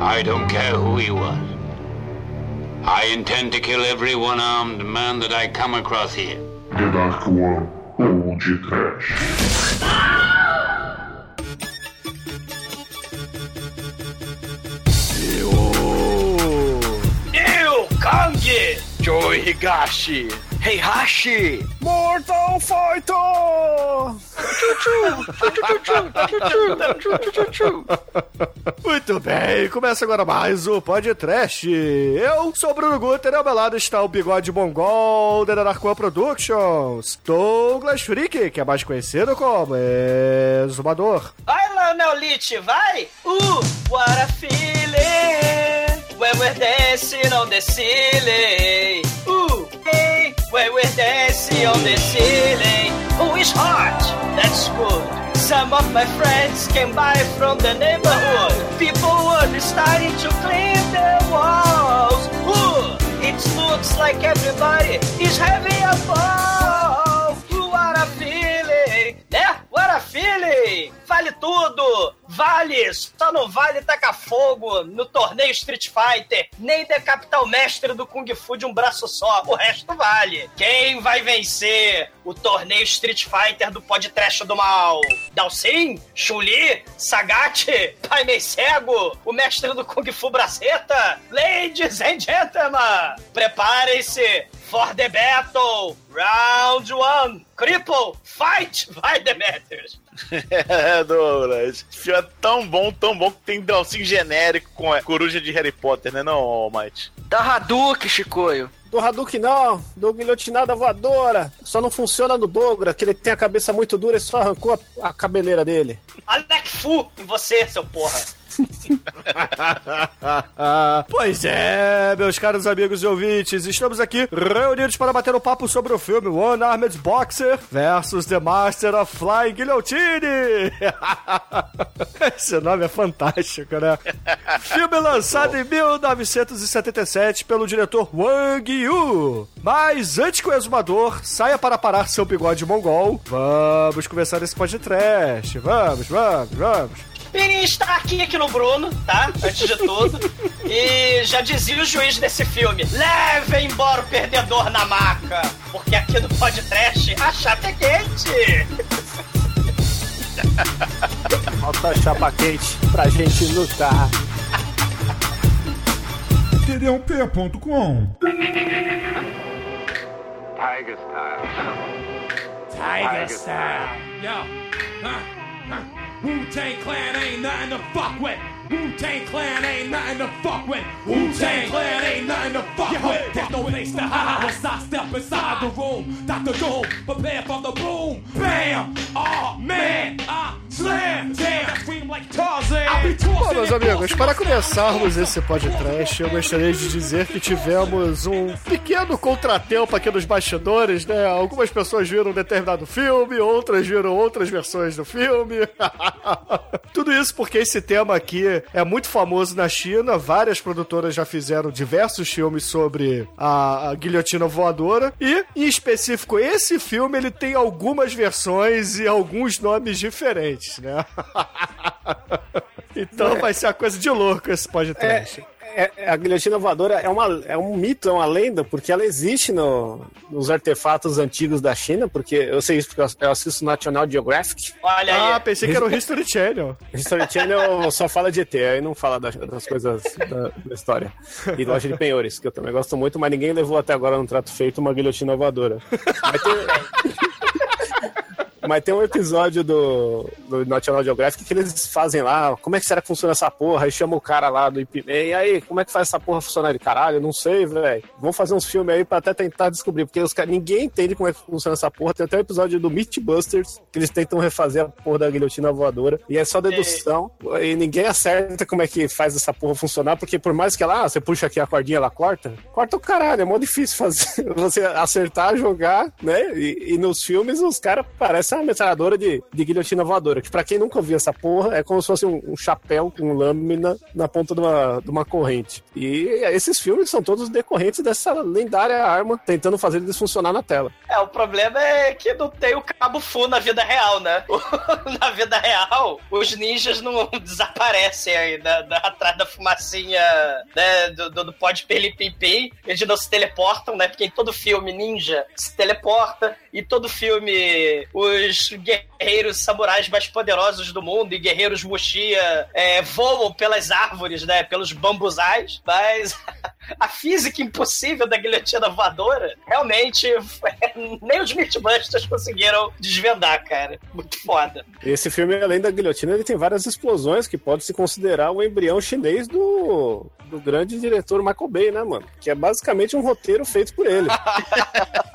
I don't care who he was. I intend to kill every one-armed man that I come across here. The Dark One, Old Trash. Eu, Kang! Joey Higashi. Heihachi! Mortal Fighter! Muito bem, começa agora mais o Podcast. Eu sou o Bruno Guter e ao meu lado está o bigode mongol da Narcoa Productions, Douglas Freak, que é mais conhecido como Exumador. Vai lá, Neolite, vai! Uh, what a feeling! When we're dancing on the ceiling. Ooh, hey, when we're dancing on the ceiling. Who is hot? That's good. Some of my friends came by from the neighborhood. People were starting to clean their walls. Ooh, it looks like everybody is having a ball. Ooh, what a feeling! Né? What a feeling! Vale tudo! Vale! Só não vale tacar fogo no torneio Street Fighter, nem decapitar o mestre do Kung Fu de um braço só. O resto vale. Quem vai vencer o torneio Street Fighter do podcast do mal? Dalsin? Chun-Li? Sagat? Pai Mei Cego? O mestre do Kung Fu Braceta? Ladies and gentlemen, preparem-se for the battle! Round one! Cripple! Fight! Vai, Demetrius! É, Douglas. Esse filme é tão bom, tão bom que tem Dalsin genérico com a coruja de Harry Potter, né, não, Almighty? Da Hadouken, Chicoio! Do Hadouken não, do guilhotinada voadora. Só não funciona no Douglas, que ele tem a cabeça muito dura e só arrancou a, a cabeleira dele. Alec Fu em você, seu porra! pois é, meus caros amigos e ouvintes, estamos aqui reunidos para bater um papo sobre o filme One Armed Boxer versus The Master of Flying Guillotine. Esse nome é fantástico, né? filme lançado em 1977 pelo diretor Wang Yu. Mas antes que o exumador saia para parar seu bigode mongol, vamos começar esse podcast. Vamos, vamos, vamos. Pini está aqui, aqui no Bruno, tá? Antes de tudo. E já dizia o juiz desse filme: leve embora o perdedor na maca, porque aqui no podcast a chapa é quente. Falta a chapa quente pra gente lutar. TD1P.com Tiger style. Tiger style. Yo. Huh? Wu-Tang Clan ain't nothing to fuck with. Wu-Tang Clan ain't nothing to fuck with. Wu-Tang Clan ain't nothing to fuck with. There's no place to hide once I step inside the room. Dr. Doom, prepare for the boom. Bam! Oh man, I Bom, meus amigos, para começarmos esse podcast, eu gostaria de dizer que tivemos um pequeno contratempo aqui nos bastidores, né? Algumas pessoas viram um determinado filme, outras viram outras versões do filme. Tudo isso porque esse tema aqui é muito famoso na China, várias produtoras já fizeram diversos filmes sobre a, a guilhotina voadora e, em específico, esse filme ele tem algumas versões e alguns nomes diferentes, né? Então vai ser uma coisa de louco esse podcast. É, é, a guilhotina voadora é, uma, é um mito, é uma lenda, porque ela existe no- nos artefatos antigos da China, porque eu sei isso porque eu- eu assisto National Geographic. Olha aí. Ah, pensei que era o History Channel. History Channel só fala de ET, aí não fala das, das coisas da, da história. E loja de penhores, que eu também gosto muito, mas ninguém levou até agora no trato feito uma guilhotina voadora. Mas tem, mas tem um episódio do, do National Geographic que eles fazem lá, como é que será que funciona essa porra? Aí chama o cara lá do IP, e aí, como é que faz essa porra funcionar? Ele, caralho, não sei, velho. Vamos fazer uns filmes aí pra até tentar descobrir, porque os caras, ninguém entende como é que funciona essa porra. Tem até um episódio do Mythbusters que eles tentam refazer a porra da guilhotina voadora, e é só dedução, e ninguém acerta como é que faz essa porra funcionar, porque por mais que ela, ah, você puxa aqui a cordinha, ela corta, corta o caralho, é mó difícil fazer, você acertar, jogar, né? E, e nos filmes os caras parecem Essa é uma metralhadora de, de guilhotina voadora, que pra quem nunca viu essa porra, é como se fosse um, um chapéu com lâmina na ponta de uma, de uma corrente. E esses filmes são todos decorrentes dessa lendária arma tentando fazer eles funcionar na tela. É, o problema é que não tem o cabo full na vida real, né? na vida real, os ninjas não desaparecem aí da, da- atrás da fumacinha né, do, do, do pó de pim eles não se teleportam, né? Porque em todo filme ninja se teleporta, e todo filme os guerreiros samurais mais poderosos do mundo e guerreiros Muxia é, voam pelas árvores, né? Pelos bambuzais, mas a física impossível da guilhotina voadora, realmente, nem os Mythbusters conseguiram desvendar, cara. Muito foda. Esse filme, além da guilhotina, ele tem várias explosões que pode se considerar o embrião chinês do, do grande diretor Michael Bay, né, mano? Que é basicamente um roteiro feito por ele.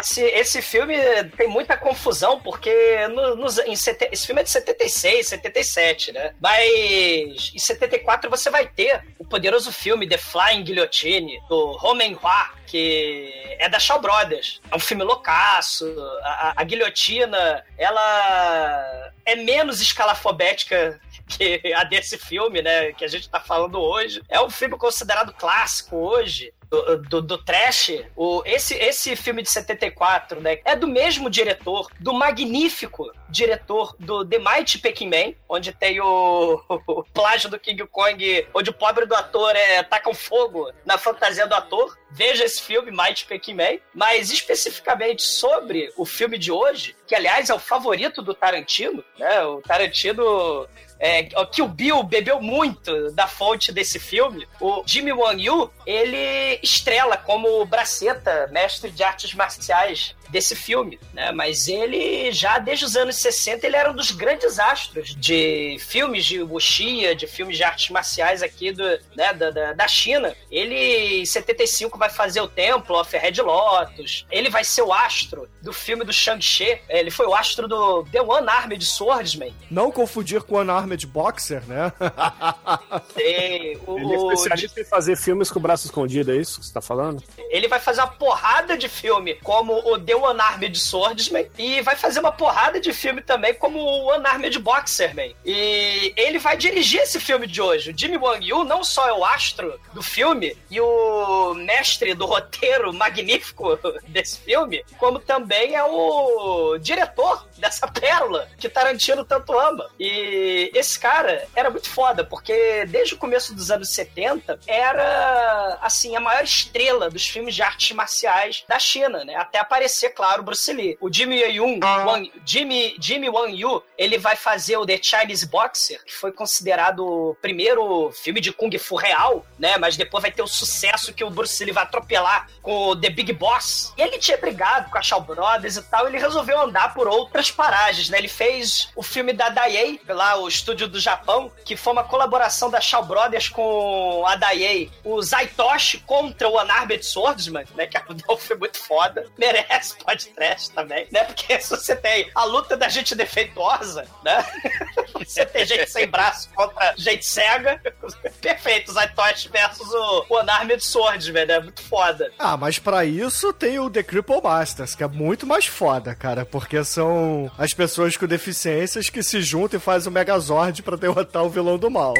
Esse, esse filme tem muita confusão, porque no, nos- em sete- esse filme é de 76, 77, né? Mas em 74 você vai ter o poderoso filme The Flying Guillotine, do Romain Hua, que é da Shaw Brothers. É um filme loucaço. A, a- a guilhotina, ela é menos escalafobética que a desse filme, né? Que a gente tá falando hoje. É um filme considerado clássico hoje. Do, do, do trash, o, esse, esse filme de 74, né? É do mesmo diretor, do magnífico diretor do The Mighty Peking Man, onde tem o, o plágio do King Kong, onde o pobre do ator é taca um fogo na fantasia do ator. Veja esse filme, Mighty Peking Man. Mas especificamente sobre o filme de hoje, que aliás é o favorito do Tarantino, né? O Tarantino é, que o Bill bebeu muito da fonte desse filme. O Jimmy Wang Yu, ele estrela como braceta, mestre de artes marciais desse filme, né? Mas ele já desde os anos 60 ele era um dos grandes astros de filmes de wuxia, de filmes de artes marciais aqui do, né, da, da, da China. Ele em 75 vai fazer o Templo of Red Lotus. Ele vai ser o astro do filme do Shang-Chi. Ele foi o astro do The One Armed Swordsman. Não confundir com Unarmed Boxer, né? Tem o- Ele é o- especialista em fazer filmes com o braço escondido, é isso que você tá falando? Ele vai fazer uma porrada de filme como o The One Armed Swordsman e vai fazer uma porrada de filme também como o One Armed Boxerman. E ele vai dirigir esse filme de hoje. O Jimmy Wang Yu não só é o astro do filme e o mestre do roteiro magnífico desse filme, como também é o diretor dessa pérola que Tarantino tanto ama. E esse cara era muito foda, porque desde o começo dos anos 70 era, assim, a maior estrela dos filmes de artes marciais da China, né? Até aparecer, claro, Bruce Lee. O Jimmy Yung, Wang, Jimmy, Jimmy Wang Yu, ele vai fazer o The Chinese Boxer, que foi considerado o primeiro filme de Kung Fu real, né? Mas depois vai ter o sucesso que o Bruce Lee vai atropelar com o The Big Boss. E ele tinha brigado com a Shaw Brothers e tal, ele resolveu andar por outras paragens, né? Ele fez o filme da Daiei, lá o estúdio do Japão, que foi uma colaboração da Shaw Brothers com a Daiei, o Zaitoshi contra o Unarmed Swordsman, né? Que é um filme muito foda. Merece podcast também, né? Porque se você tem a luta da gente defeituosa, né? Você tem gente sem braço contra gente cega. Perfeito, Zaitoshi versus o o Unarmed Swordsman, né? Muito foda. Ah, mas pra isso tem o The Cripple Masters, que é muito mais foda, cara, porque são as pessoas com deficiências que se juntam e fazem o Megazord pra derrotar o vilão do mal.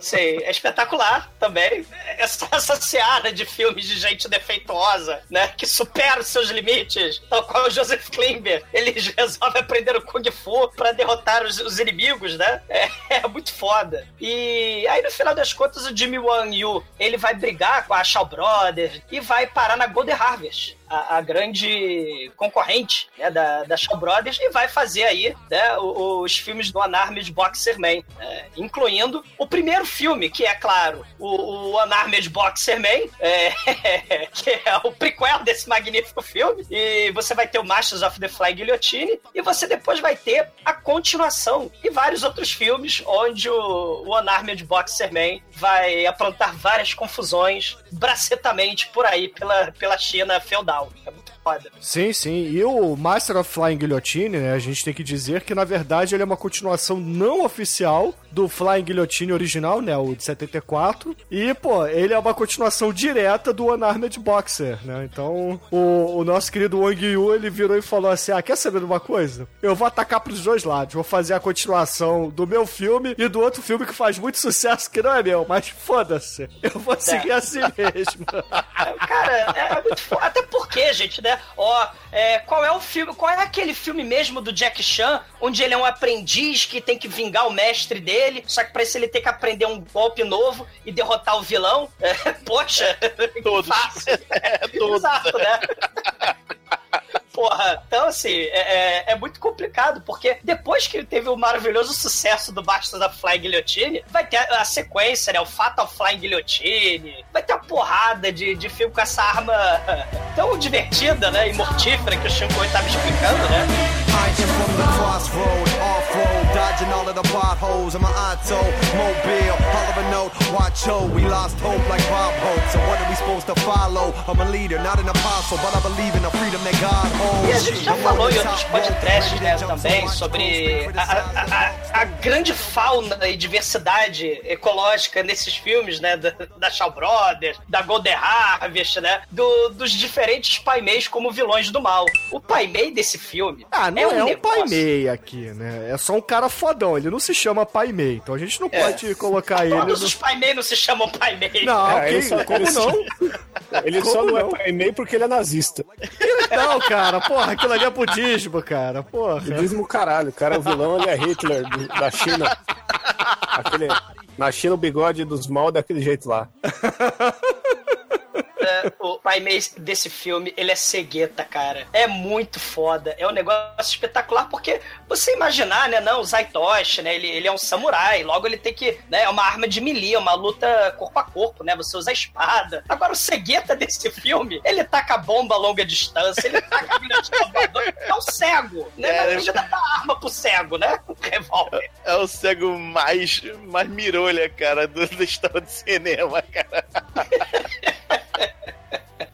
Sim, é espetacular também. Essa, essa seara de filmes de gente defeituosa, né? Que supera os seus limites. Tal qual o Joseph Klimber. Ele resolve aprender o Kung Fu pra derrotar os, os inimigos, né? É, é muito foda. E aí, no final das contas, o Jimmy Wang Yu, ele vai brigar com a Shaw Brothers e vai parar na Golden Harvest. A, a grande concorrente né, da, da Shaw Brothers e vai fazer aí né, os filmes do Unarmed Boxer Man, né, incluindo o primeiro filme, que é, claro, o, o Unarmed Boxer Man, é, que é o prequel desse magnífico filme, e você vai ter o Masters of the Fly Guillotine, e você depois vai ter a continuação e vários outros filmes onde o, o Unarmed Boxer Man vai aprontar várias confusões bracetamente por aí pela, pela China feudal. É foda. Sim, sim. E o Master of Flying Guillotine, né? A gente tem que dizer que, na verdade, ele é uma continuação não oficial do Flying Guillotine original, né? O de 74. E, pô, ele é uma continuação direta do Unarmed Boxer, né? Então, o, o nosso querido Wang Yu, ele virou e falou assim: Ah, quer saber de uma coisa? Eu vou atacar pros dois lados. Vou fazer a continuação do meu filme e do outro filme que faz muito sucesso, que não é meu, mas foda-se. Eu vou seguir assim mesmo. Cara, é muito foda. Até porque, gente, né? Ó, é, qual é o filme. Qual é aquele filme mesmo do Jack Chan, onde ele é um aprendiz que tem que vingar o mestre dele, só que pra isso ele tem que aprender um golpe novo e derrotar o vilão? É, poxa, Todos. fácil. É, todos. Exato, né? Porra, então assim, é, é- é muito complicado, porque depois que teve o maravilhoso sucesso do Basta da Flying Guillotine, vai ter a, a sequência, né? O Fatal Flying Guillotine, vai ter uma porrada de, de filme com essa arma tão divertida, né? E mortífera que o Chico tava explicando, né? Dodging all of the potholes. I'm an auto, mobile, all of a note, watch out. We lost hope like Bob Hope. So what are we supposed to follow? I'm a leader, not an apostle, but I believe in the freedom that God holds. E a gente já falou em outros podcasts né, também sobre a, a- a- a grande fauna e diversidade ecológica nesses filmes, né? Da, da Shaw Brothers, da Golden Harvest, né? do- dos diferentes Pai Meis como vilões do mal. O Pai Mei desse filme Ah, não é, um, negócio- pai Mei aqui, né? É só um cara fodão. Ele não se chama pai Mei. Então a gente não pode colocar ele. Todos os Pai Mei não se chamam Pai Mei. Não, É, quem- ele só- como ele só- não? Ele só Como não, não? é pai meio porque ele é nazista. Não, cara, porra, aquilo ali é budismo, cara, porra. Budismo caralho. O cara é o vilão, ele é Hitler do- da China. Aquele, na China o bigode dos mal daquele jeito lá. É, o Pai desse filme, ele é cegueta, cara. É muito foda. É um negócio espetacular, porque você imaginar, né? Não, o Zaitoshi, né? Ele, ele é um samurai. Logo ele tem que. Né, é uma arma de melee, é uma luta corpo a corpo, né? Você usa a espada. Agora, o cegueta desse filme, ele taca bomba a longa distância, ele taca a. É um cego, né? É, imagina dar arma pro cego, né? Um revólver. É o cego mais, mais mirolha, cara, do, da história do cinema, cara.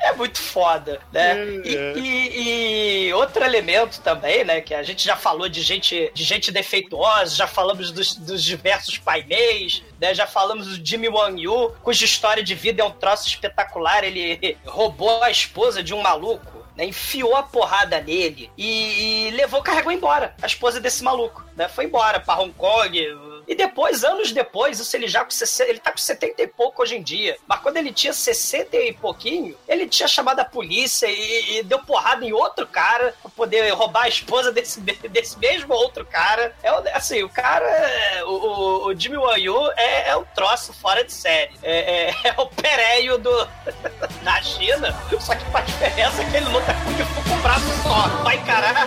É muito foda, né? E, É. e- e outro elemento também, né? Que a gente já falou de gente, de gente defeituosa, já falamos dos, dos diversos painéis, né? Já falamos do Jimmy Wang Yu, cuja história de vida é um troço espetacular. Ele roubou a esposa de um maluco. Né, enfiou a porrada nele e, e levou, carregou embora a esposa desse maluco, né? Foi embora pra Hong Kong, e depois, anos depois, isso ele já com 60, ele tá com 70 e pouco hoje em dia. Mas quando ele tinha 60 e pouquinho, ele tinha chamado a polícia e, e deu porrada em outro cara pra poder roubar a esposa desse, desse mesmo outro cara. É assim, o cara, é- o, o- Jimmy Wang Yu é, é um troço fora de série. É, é- é o pereio do, da China, só que a diferença é que ele luta com o braço só. Vai encarar.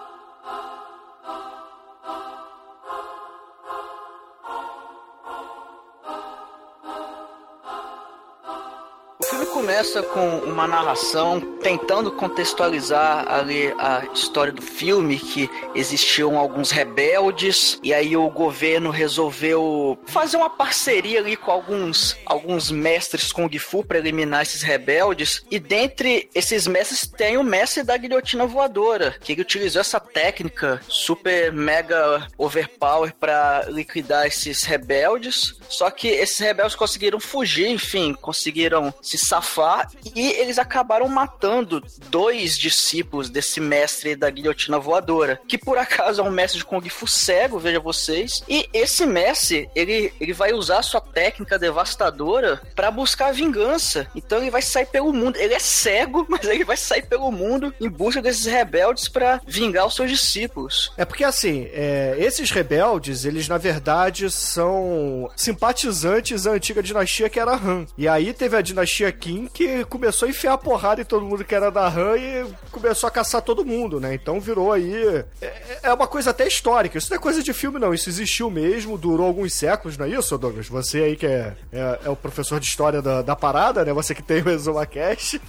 Filme começa com uma narração tentando contextualizar ali a história do filme, que existiam alguns rebeldes, e aí o governo resolveu fazer uma parceria ali com alguns, alguns mestres Kung Fu para eliminar esses rebeldes, e dentre esses mestres tem o mestre da guilhotina voadora, que ele utilizou essa técnica super mega overpower para liquidar esses rebeldes, só que esses rebeldes conseguiram fugir, enfim, conseguiram se safar e eles acabaram matando dois discípulos desse mestre da guilhotina voadora, que por acaso é um mestre de Kung Fu cego, veja vocês. E esse mestre, ele, ele vai usar sua técnica devastadora para buscar vingança. Então ele vai sair pelo mundo. Ele é cego, mas ele vai sair pelo mundo em busca desses rebeldes para vingar os seus discípulos. É porque assim, é, esses rebeldes, eles na verdade são simpatizantes da antiga dinastia que era Han. E aí teve a dinastia Kim que começou a enfiar porrada em todo mundo que era da Han e começou a caçar todo mundo, né? Então virou aí. É, é uma coisa até histórica. Isso não é coisa de filme, não. Isso existiu mesmo, durou alguns séculos, não é isso, Douglas? Você aí que é, é, é o professor de história da, da parada, né? Você que tem o Exuma Cash.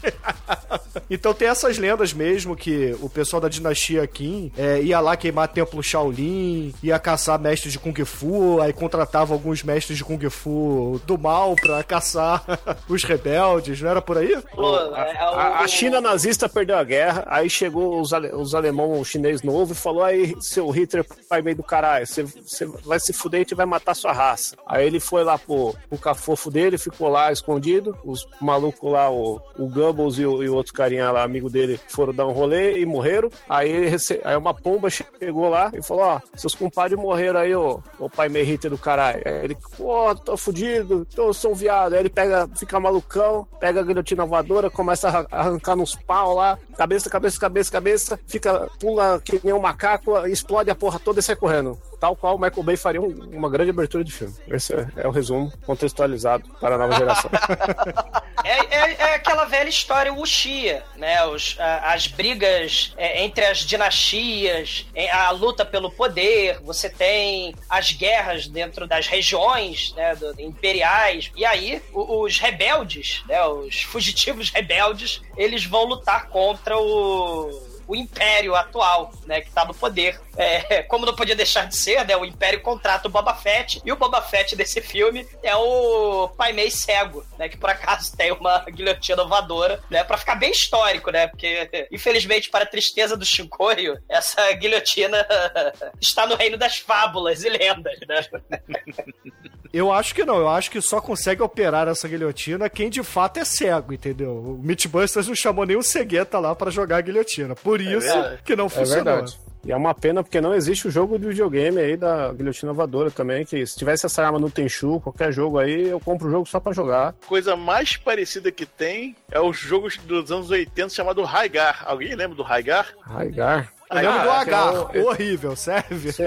então tem essas lendas mesmo que o pessoal da dinastia Kim é, ia lá queimar templo Shaolin, ia caçar mestres de Kung Fu, aí contratava alguns mestres de Kung Fu do mal pra caçar os rebeldes, não era por aí? Pô, é, A, a China nazista perdeu a guerra, aí chegou os, ale, os alemão, o chinês novo, e falou: aí, seu Hitler, pai meio do caralho, você, você vai se fuder e a gente vai matar sua raça. Aí ele foi lá pro, pro cafofo dele, ficou lá escondido, os malucos lá, o, o Goebbels e o, e o outro carinha lá, amigo dele, foram dar um rolê e morreram. Aí, ele rece... aí uma pomba chegou lá e falou: ó, seus compadres morreram aí, ô, ô pai meio Hitler do caralho. Aí ele, pô, tô fudido, tô, sou um viado. Aí ele pega, fica malucão, pega a guilhotina voadora, começa a arran- arrancar nos pau lá, cabeça, cabeça, cabeça, cabeça, fica, pula que nem um macaco, explode a porra toda e sai correndo. Tal qual o Michael Bay faria um- uma grande abertura de filme. Esse é, é o resumo contextualizado para a nova geração. É, é- é aquela velha história Wuxia, né? Os, a- as brigas é, entre as dinastias, é, a luta pelo poder, você tem as guerras dentro das regiões né, do- imperiais, e aí o- os rebeldes, né, os fugitivos rebeldes, eles vão lutar contra o o império atual, né, que tá no poder. É, como não podia deixar de ser, né, o império contrata o Boba Fett, e o Boba Fett desse filme é o Pai Mei cego, né, que por acaso tem uma guilhotina voadora, né, pra ficar bem histórico, né, porque infelizmente para a tristeza do Shinkoio, essa guilhotina está no reino das fábulas e lendas, né. Eu acho que não, eu acho que só consegue operar essa guilhotina quem de fato é cego, entendeu? O Mythbusters não chamou nenhum cegueta lá pra jogar a guilhotina. Por isso verdade. que não É funcionou. verdade. E é uma pena porque não existe o jogo de videogame aí da guilhotina voadora também, que se tivesse essa arma no Tenchu, qualquer jogo aí, eu compro o jogo só pra jogar. coisa mais parecida que tem é os jogos dos anos 80 chamado Raigar. Alguém lembra do Raigar? Raigar. Eu lembro do Ah, que é Agar, o- horrível, serve? Sim,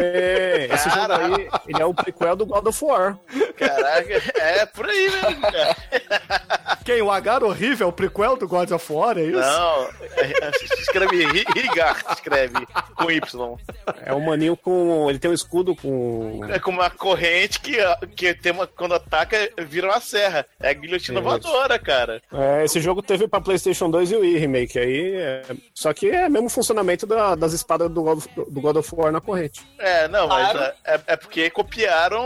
esse jogo aí, ele é o prequel do God of War. Caraca, é por aí mesmo, cara. Quem? O Agar horrível, o prequel do God of War, é isso? Não, é- é- escreve Ri- Rigar, escreve com Y. É um maninho com. Ele tem um escudo com. É como uma corrente que, que tem uma, quando ataca, vira uma serra. É a guilhotina voadora, cara. É, esse jogo teve pra PlayStation 2 e o Wii Remake aí. é- Só que é o mesmo funcionamento da- das espadas do God, of, do God of War na corrente. É, não, mas Claro. é, é porque copiaram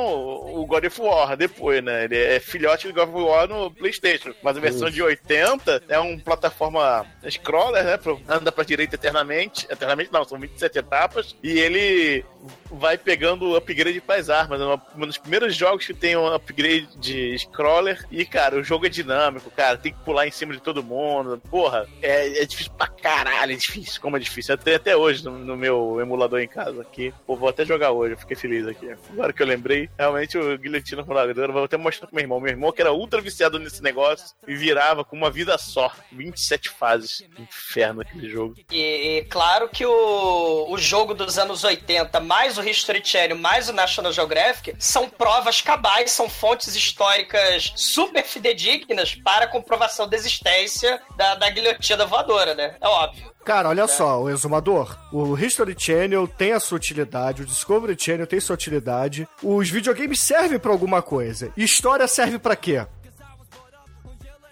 o God of War depois, né? Ele é filhote do God of War no PlayStation. Mas a versão de 80 é uma plataforma scroller, né? Anda pra direita eternamente. Eternamente não, são 27 etapas. E ele vai pegando upgrade pras armas. É um dos primeiros jogos que tem um upgrade de scroller. E, cara, o jogo é dinâmico, cara. Tem que pular em cima de todo mundo. Porra, é, é difícil pra caralho. É difícil, como é difícil. Tenho até hoje no, no meu emulador em casa aqui. Pô, vou até jogar hoje. Fiquei feliz aqui. Agora que eu lembrei, realmente o Guilhotina Voadora. Vou até mostrar pro meu irmão. Meu irmão que era ultra viciado nesse negócio e virava com uma vida só. 27 fases. Inferno aquele jogo. E, e claro que o, o jogo dos anos 80, mais o History Channel, mais o National Geographic, são provas cabais, são fontes históricas super fidedignas para comprovação da existência da, da guilhotina voadora, né? É óbvio. Cara, olha só, o exumador. O History Channel tem a sua utilidade, o Discovery Channel tem sua utilidade. Os videogames servem pra alguma coisa. História serve pra quê?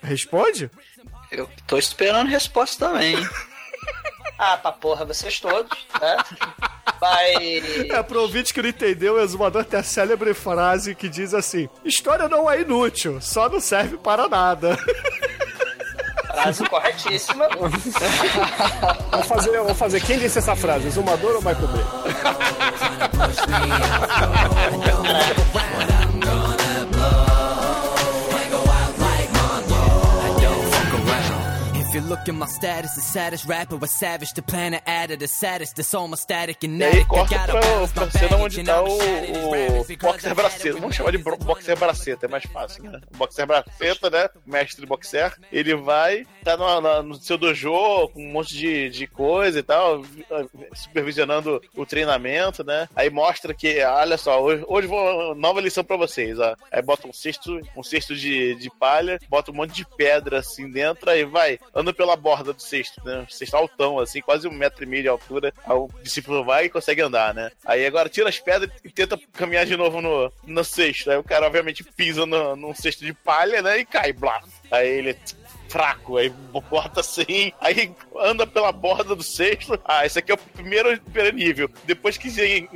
Responde? Eu tô esperando resposta também. Ah, pra porra, vocês todos, né? Vai. É, pro ouvinte que não entendeu, o exumador tem a célebre frase que diz assim: História não é inútil, só não serve para nada. Frase corretíssima. Vamos fazer, vamos fazer. Quem disse essa frase? Zumador ou Michael Bay? you look at my status, the saddest rapper was savage. The planet added the saddest, soul static and E aí corta pra, pra cena onde tá o, o Boxer Braceta. Vamos chamar de Boxer Braceta, é mais fácil, né? O Boxer Braceta, né? Mestre boxer. Ele vai, tá no, na- no seu dojo com um monte de, de coisa e tal, supervisionando o treinamento, né? Aí mostra que, olha só, hoje, hoje vou nova lição pra vocês, ó. Aí bota um cesto, um cesto de, de palha, bota um monte de pedra assim dentro, aí vai, pela borda do cesto, né? Cesto altão, assim, quase um metro e meio de altura. Aí o discípulo vai e consegue andar, né? Aí agora tira as pedras e tenta caminhar de novo no, no cesto. Aí o cara, obviamente, pisa no, num cesto de palha, né? E cai, blá. Aí ele fraco, aí bota assim, aí anda pela borda do cesto. Ah, esse aqui é o primeiro, primeiro nível. Depois que você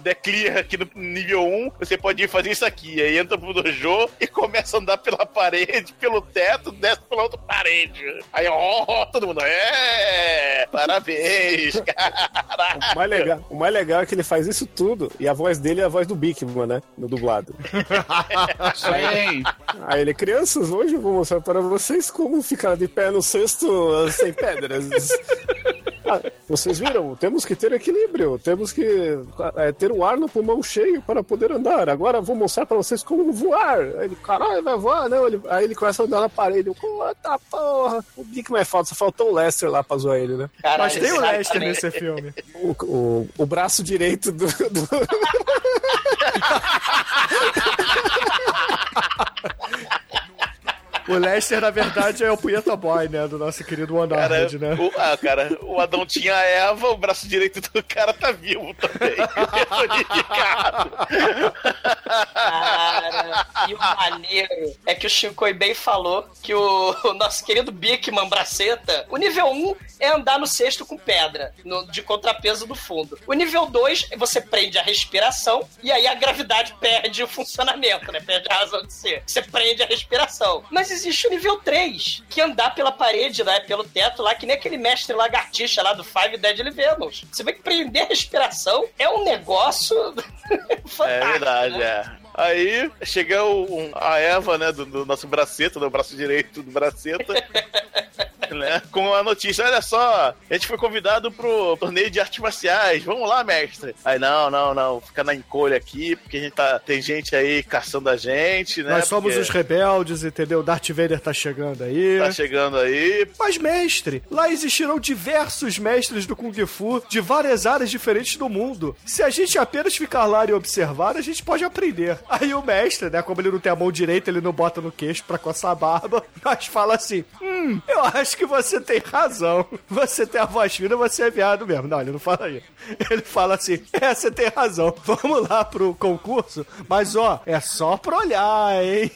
der clear aqui no nível 1, você pode ir fazer isso aqui. Aí entra pro dojo e começa a andar pela parede, pelo teto, desce pela outra parede. Aí, ó, todo mundo, é! Parabéns, cara! O mais, legal, o mais legal é que ele faz isso tudo e a voz dele é a voz do Bigman, né? No dublado. Sim. Aí ele, crianças, hoje eu vou mostrar para vocês como ficar de pé no cesto sem pedras. Ah, vocês viram? Temos que ter equilíbrio, temos que é, ter o ar no pulmão cheio para poder andar. Agora vou mostrar para vocês como voar. Aí ele, caralho, vai voar? Não, ele, aí ele começa a andar na parede. Puta porra! O Bigman é falta, só faltou o Lester lá pra zoar ele, né? Caralho, Mas tem o Lester nesse filme. O, o, o braço direito do- do, O Lester, na verdade, é o Punheta Boy, né? Do nosso querido One Cara, né? o, ah, cara, o Adão tinha a Eva, o braço direito do cara tá vivo também. Cara, e o maneiro é que o Shinkoi bem falou que o, o nosso querido Bigman Braceta, o nível 1 é andar no cesto com pedra, no- de contrapeso do fundo. O nível 2, você prende a respiração e aí a gravidade perde o funcionamento, né? Perde a razão de ser. Você prende a respiração. Mas existe o nível 3, que é andar pela parede, né? Pelo teto lá, que nem aquele mestre lagartixa lá do Five Deadly Venoms. Você vê que prender a respiração é um negócio fantástico. É verdade, né? é. Aí chega um- a Eva, né, do, do nosso braceta, do braço direito do braceta, né, com a notícia: olha só, a gente foi convidado pro torneio de artes marciais, vamos lá, mestre. Aí, não, não, não, fica na encolha aqui, porque a gente tá, tem gente aí caçando a gente, né? Nós somos porque os rebeldes, entendeu? Darth Vader tá chegando aí. Tá chegando aí. Mas, mestre, lá existirão diversos mestres do Kung Fu de várias áreas diferentes do mundo. Se a gente apenas ficar lá e observar, a gente pode aprender. Aí o mestre, né, como ele não tem a mão direita, ele não bota no queixo pra coçar a barba, mas fala assim: Hum, eu acho que você tem razão. Você tem a voz fina, você é viado mesmo. Não, ele não fala isso. Ele fala assim: é, você tem razão. Vamos lá pro concurso, mas ó, é só pra olhar, hein?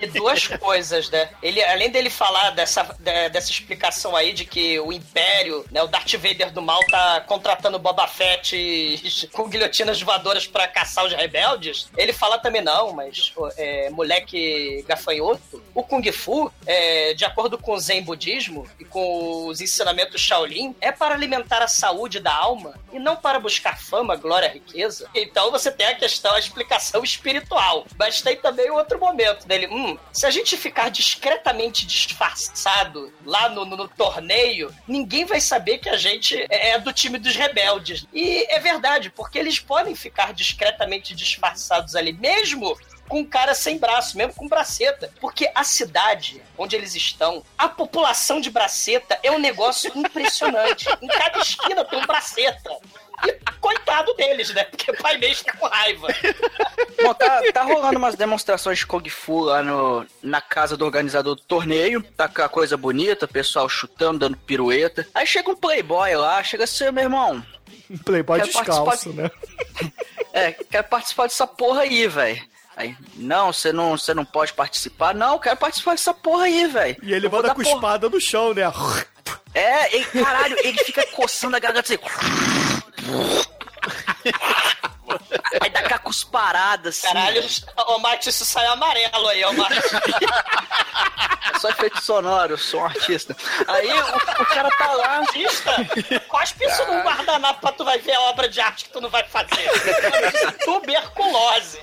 E duas coisas, né? Ele, além dele falar dessa, de- dessa explicação aí de que o Império, né, o Darth Vader do mal tá contratando Boba Fett com guilhotinas voadoras pra caçar os rebeldes, ele fala também, não, mas é, moleque gafanhoto, o Kung Fu, é, de acordo com o Zen Budismo e com os ensinamentos Shaolin, é para alimentar a saúde da alma e não para buscar fama, glória, riqueza. Então você tem a questão, a explicação espiritual. Mas tem também outro momento dele. Hum, se a gente ficar discretamente disfarçado lá no, no- no torneio, ninguém vai saber que a gente é é do time dos rebeldes. E é verdade, porque eles podem ficar discretamente disfarçados ali, mesmo com um cara sem braço, mesmo com braceta. Porque a cidade onde eles estão, a população de braceta é um negócio impressionante. em cada esquina tem um braceta. E coitado deles, né? Porque o pai mesmo fica com raiva. Bom, tá, tá rolando umas demonstrações de Kung Fu lá no, na casa do organizador do torneio. Tá com a coisa bonita, o pessoal chutando, dando pirueta. Aí chega um playboy lá, chega assim, meu irmão. Um playboy Quero descalço, participar- né? É, quero participar dessa porra aí, velho. Aí, não, você não, você não pode participar. Não, eu quero participar dessa porra aí, velho. E ele Eu manda com espada no chão, né? É, caralho, ele fica coçando a garganta assim. Aí dá aquela cusparada assim. Caralho, ô Mate, isso saiu amarelo aí, ô Mate. É só efeito sonoro, eu sou um artista. Aí o, o cara tá lá. Artista? Cospe isso num guardanapo pra tu vai ver a obra de arte que tu não vai fazer. Tuberculose.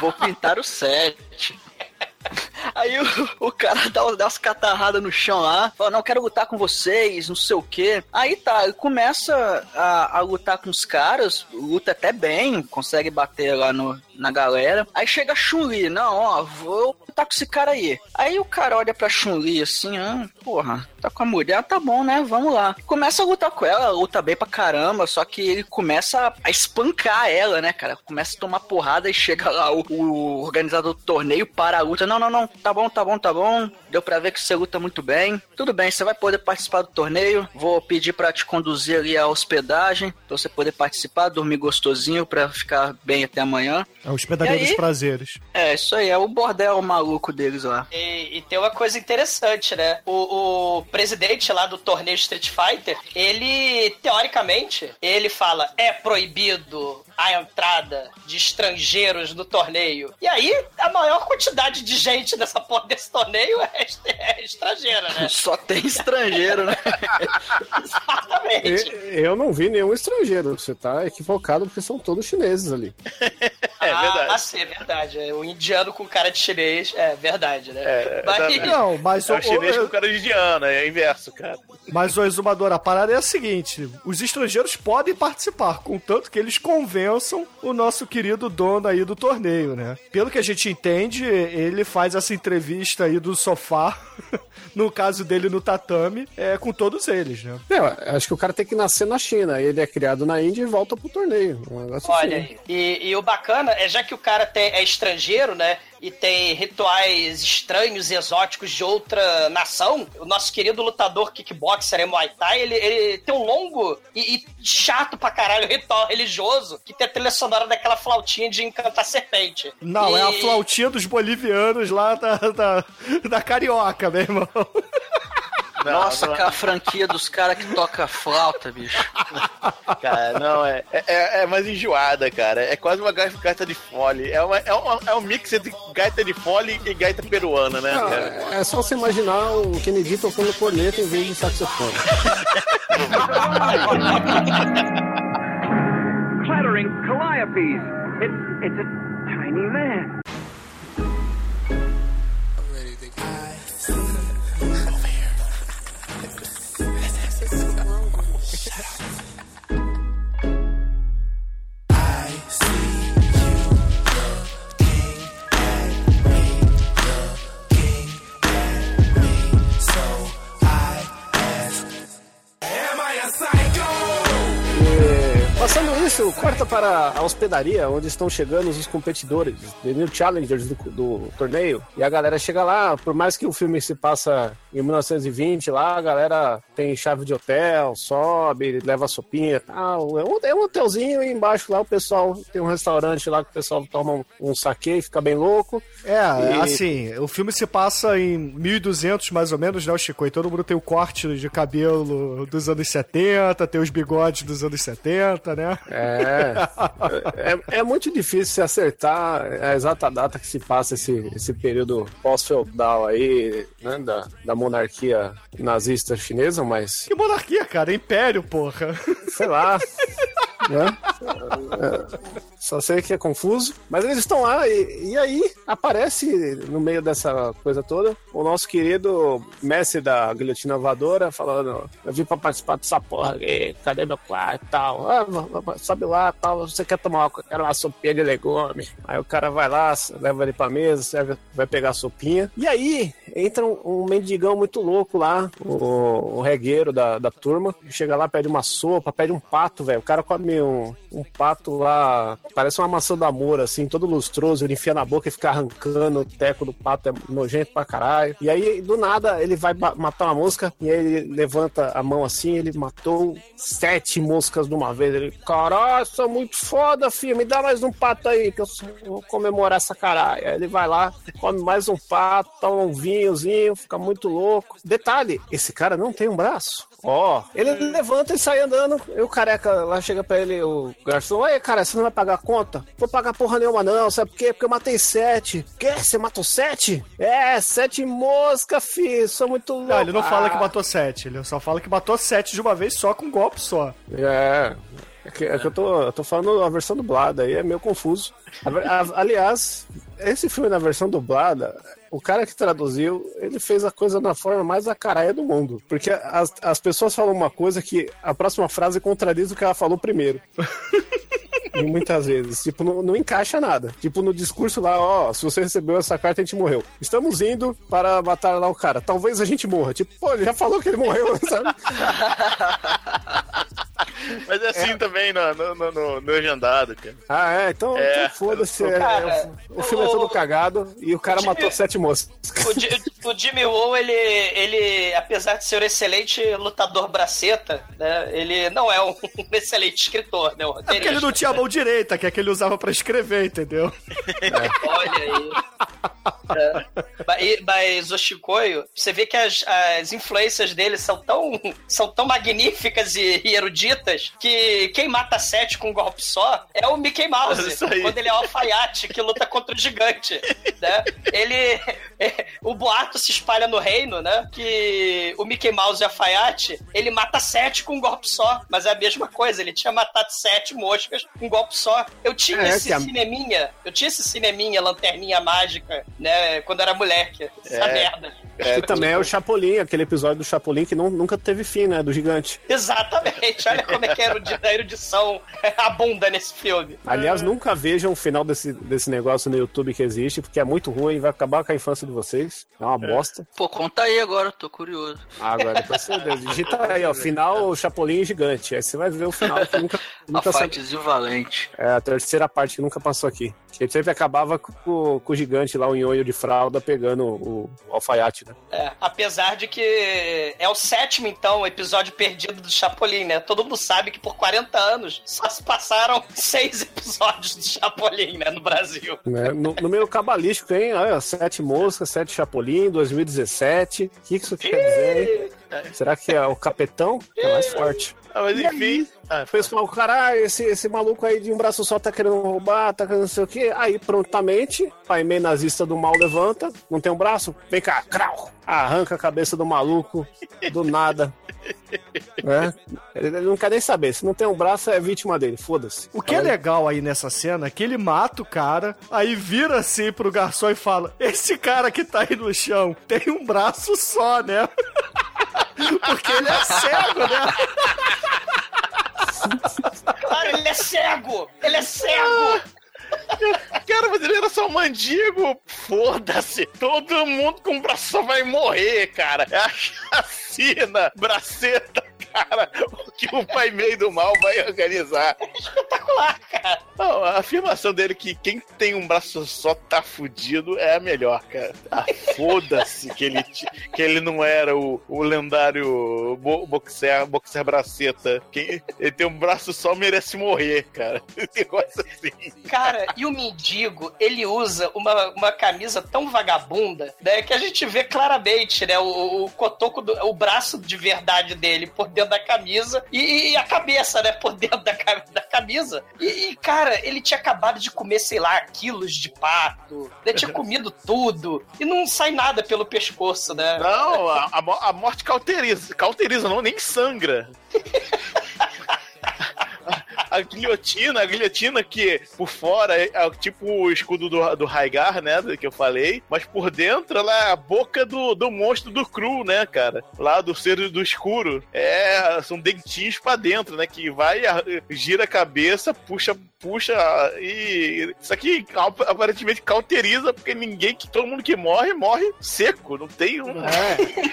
Vou pintar o set. Aí o, o cara dá, dá umas catarradas no chão lá, fala, não, quero lutar com vocês, não sei o quê. Aí tá, começa a, a lutar com os caras, luta até bem, consegue bater lá no, na galera. Aí chega a Chun-Li, não, ó, vou lutar com esse cara aí. Aí o cara olha pra Chun-Li assim, ah, porra, tá com a mulher, tá bom, né? Vamos lá. Começa a lutar com ela, luta bem pra caramba, só que ele começa a espancar ela, né, cara? Começa a tomar porrada e chega lá o, o organizador do torneio para a luta. Não, não, não, tá bom, tá bom, tá bom. Deu pra ver que você luta muito bem. Tudo bem, você vai poder participar do torneio. Vou pedir pra te conduzir ali à hospedagem, pra você poder participar, dormir gostosinho pra ficar bem até amanhã. É o hospedaria dos prazeres. É, isso aí, é o bordel maluco deles lá. E, e tem uma coisa interessante, né? O, o presidente lá do torneio Street Fighter, ele, teoricamente, ele fala, é proibido a entrada de estrangeiros no torneio. E aí, a maior quantidade de gente dessa porra desse torneio é, é estrangeira, né? Só tem estrangeiro, né? Exatamente. E- Eu não vi nenhum estrangeiro. Você tá equivocado porque são todos chineses ali. É verdade. Ah, sim, é verdade. É, O indiano com cara de chinês, é verdade, né? É, Mas-. Não, mas É o- o chinês o- com cara de indiano, é inverso, cara. Mas, o exumador, a parada é a seguinte: os estrangeiros podem participar, contanto que eles convençam o nosso querido dono aí do torneio, né? Pelo que a gente entende, ele faz essa entrevista aí do sofá, no caso dele no tatame, é, com todos eles, né? É, eu acho que o cara tem que nascer na China. Ele é criado na Índia e volta pro torneio. Um Olha assim. aí. E, e o bacana é já que o cara tem, é estrangeiro, né? E tem rituais estranhos e exóticos de outra nação. O nosso querido lutador kickboxer e Muay Thai, ele, ele tem um longo e, e chato pra caralho ritual religioso que tem a trilha sonora daquela flautinha de encantar serpente. Não, é a E- flautinha dos bolivianos lá da, da, da carioca, meu irmão. Nossa, não. aquela franquia dos caras que toca flauta, bicho. Cara, não, é, é, é mais enjoada, cara. É quase uma gaita de fole. É, uma, é, uma- é um mix entre gaita de fole e gaita peruana, né, Ah, cara? é só você imaginar o Kennedy tocando corneta em vez de saxofone. Clattering Calliope. It's, it's a tiny man. E, passando isso, corta para a hospedaria, onde estão chegando os competidores, the new challengers do, do torneio. E a galera chega lá, por mais que o filme se passa em 1920, lá a galera tem chave de hotel, sobe, leva sopinha e tal. É um, é um hotelzinho e embaixo lá o pessoal tem um restaurante lá que o pessoal toma um, um saque e fica bem louco. É, E- assim, o filme se passa em 1200 mais ou menos, né, o Chico? E todo mundo tem o corte de cabelo dos anos 70, tem os bigodes dos anos 70, né? É, é, é muito difícil se acertar a exata data que se passa esse, esse período pós-feudal aí, né, da, da monarquia nazista chinesa, mas Que monarquia, cara? É Império, porra. sei lá, né? Só sei que é confuso, mas eles estão lá e, e aí aparece no meio dessa coisa toda o nosso querido mestre da guilhotina voadora falando: Eu vim pra participar dessa porra aqui, cadê meu quarto e tal? Ah, sobe lá tal, você quer tomar uma, uma sopinha de legume. Aí o cara vai lá, leva ele pra mesa, serve, vai pegar a sopinha. E aí entra um, um mendigão muito louco lá, o, o regueiro da, da turma, chega lá, pede uma sopa, pede um pato, velho. O cara come um, um pato lá, parece uma maçã do amor, assim, todo lustroso, ele enfia na boca e fica arrancando o teco do pato, é nojento pra caralho. E aí, do nada, ele vai matar uma mosca, e aí ele levanta a mão assim, ele matou sete moscas de uma vez. Ele, caralho, é muito foda, filho, me dá mais um pato aí, que eu vou comemorar essa caralho. Aí ele vai lá, come mais um pato, toma um vinhozinho, fica muito louco. Detalhe, esse cara não tem um braço. Ó, ele levanta e sai andando. E o careca lá chega pra ele, o garçom, aí, cara, você não vai pagar a conta? Vou pagar porra nenhuma, não. Sabe por quê? Porque eu matei sete. Quê? Você matou sete? É, sete moscas, filho. Sou muito louco. Não, ele não fala que Ah. matou sete, ele só fala que matou sete de uma vez só com um golpe só. É. É que, é que eu, tô, eu tô falando a versão dublada, aí é meio confuso. A a- aliás, esse filme na versão dublada, o cara que traduziu, ele fez a coisa na forma mais acaraia do mundo. Porque as, as pessoas falam uma coisa que a próxima frase contradiz o que ela falou primeiro. E muitas vezes. Tipo, não, não encaixa nada. Tipo, no discurso lá, ó, se você recebeu essa carta, a gente morreu. Estamos indo para matar lá o cara. Talvez a gente morra. Tipo, pô, ele já falou que ele morreu, sabe? Mas é assim também no, no, no, no- no legendado, cara. Ah, é? Então, É. então foda-se. é, é, o, o filme é todo cagado e o cara o matou sete moças. O, o Jimmy Woo, ele, ele, apesar de ser um excelente lutador braceta, né, ele não é um excelente escritor, né? um É porque ele não tinha a mão direita, que é que ele usava pra escrever, entendeu? Olha aí. É. Mas- o Chicoio, você vê que as, as influências dele são tão, são tão magníficas e, e eruditas que quem mata sete com um golpe só é o Mickey Mouse, quando ele é o alfaiate que luta contra o gigante. Né? Ele. é, o boato se espalha no reino, né? Que o Mickey Mouse e o alfaiate ele mata sete com um golpe só, mas é a mesma coisa, ele tinha matado sete moscas com um golpe só. Eu tinha É, esse a- cineminha, eu tinha esse cineminha, lanterninha mágica, né, quando era moleque. Essa É. merda. que também é o Chapolin, aquele episódio do Chapolin que não- nunca teve fim, né? Do gigante. Exatamente, olha como é que era a erudição abunda nesse filme. Aliás, nunca vejam o final desse, desse negócio no YouTube que existe, porque é muito ruim, vai acabar com a infância de vocês. É uma bosta. Pô, conta aí agora, tô curioso. Ah, agora depois você digita aí, ó, final Chapolin gigante. Aí você vai ver o final que nunca, nunca saiu. Alfaitezinho valente. É a terceira parte que nunca passou aqui. Que sempre acabava com, com o gigante lá, o nhonho de fralda, pegando o, o alfaiate, né? É, apesar de que é o sétimo, então, episódio perdido do Chapolin, né? Todo mundo sabe que por 40 anos só se passaram seis episódios do Chapolin, né, no Brasil. Né? No, no meio cabalístico tem olha, sete moscas, sete Chapolin, 2017. O que que isso quer dizer, hein? Será que é o capetão? É mais forte. Ah, mas enfim. O pessoal, caralho, esse, esse maluco aí de um braço só tá querendo roubar, tá querendo não sei o quê. Aí, prontamente, pai meio nazista do mal levanta, não tem um braço? Vem cá, crau! Arranca a cabeça do maluco, do nada. Né? Ele ele não quer nem saber. Se não tem um braço, é vítima dele. Foda-se. O que é legal aí nessa cena é que ele mata o cara, aí vira assim pro garçom e fala: Esse cara que tá aí no chão tem um braço só, né? Porque ele é cego, né? Claro, ele é cego! Ele é cego! Cara, mas ele era só um mandigo. Foda-se. Todo mundo com braço só vai morrer, cara. É a chacina, braceta, cara. O que o pai meio do mal vai organizar. Espetacular, cara. Não, a afirmação dele que quem tem um braço só tá fudido é a melhor, cara. Ah, foda-se que ele, que ele não era o, o lendário bo boxer, boxer braceta. Quem, ele tem um braço só merece morrer, cara. Negócio assim. Cara, e o mendigo, ele usa uma, uma camisa tão vagabunda, né, que a gente vê claramente, né, o, o cotoco, do, o braço de verdade dele por dentro da camisa e, e a cabeça, né, por dentro da, da camisa. E, e, cara, ele tinha acabado de comer, sei lá, quilos de pato, ele tinha comido tudo e não sai nada pelo pescoço, né? Não, a, a morte cauteriza. Cauteriza, não, nem sangra. A guilhotina, a guilhotina que por fora é, é tipo o escudo do, do Raigar, né? Que eu falei, mas por dentro ela é a boca do, do monstro do Cru, né, cara? Lá do ser do escuro. É, são dentinhos pra dentro, né? Que vai, gira a cabeça, puxa, puxa e. Isso aqui ap- aparentemente cauteriza, porque ninguém, que todo mundo que morre, morre seco. Não tem um.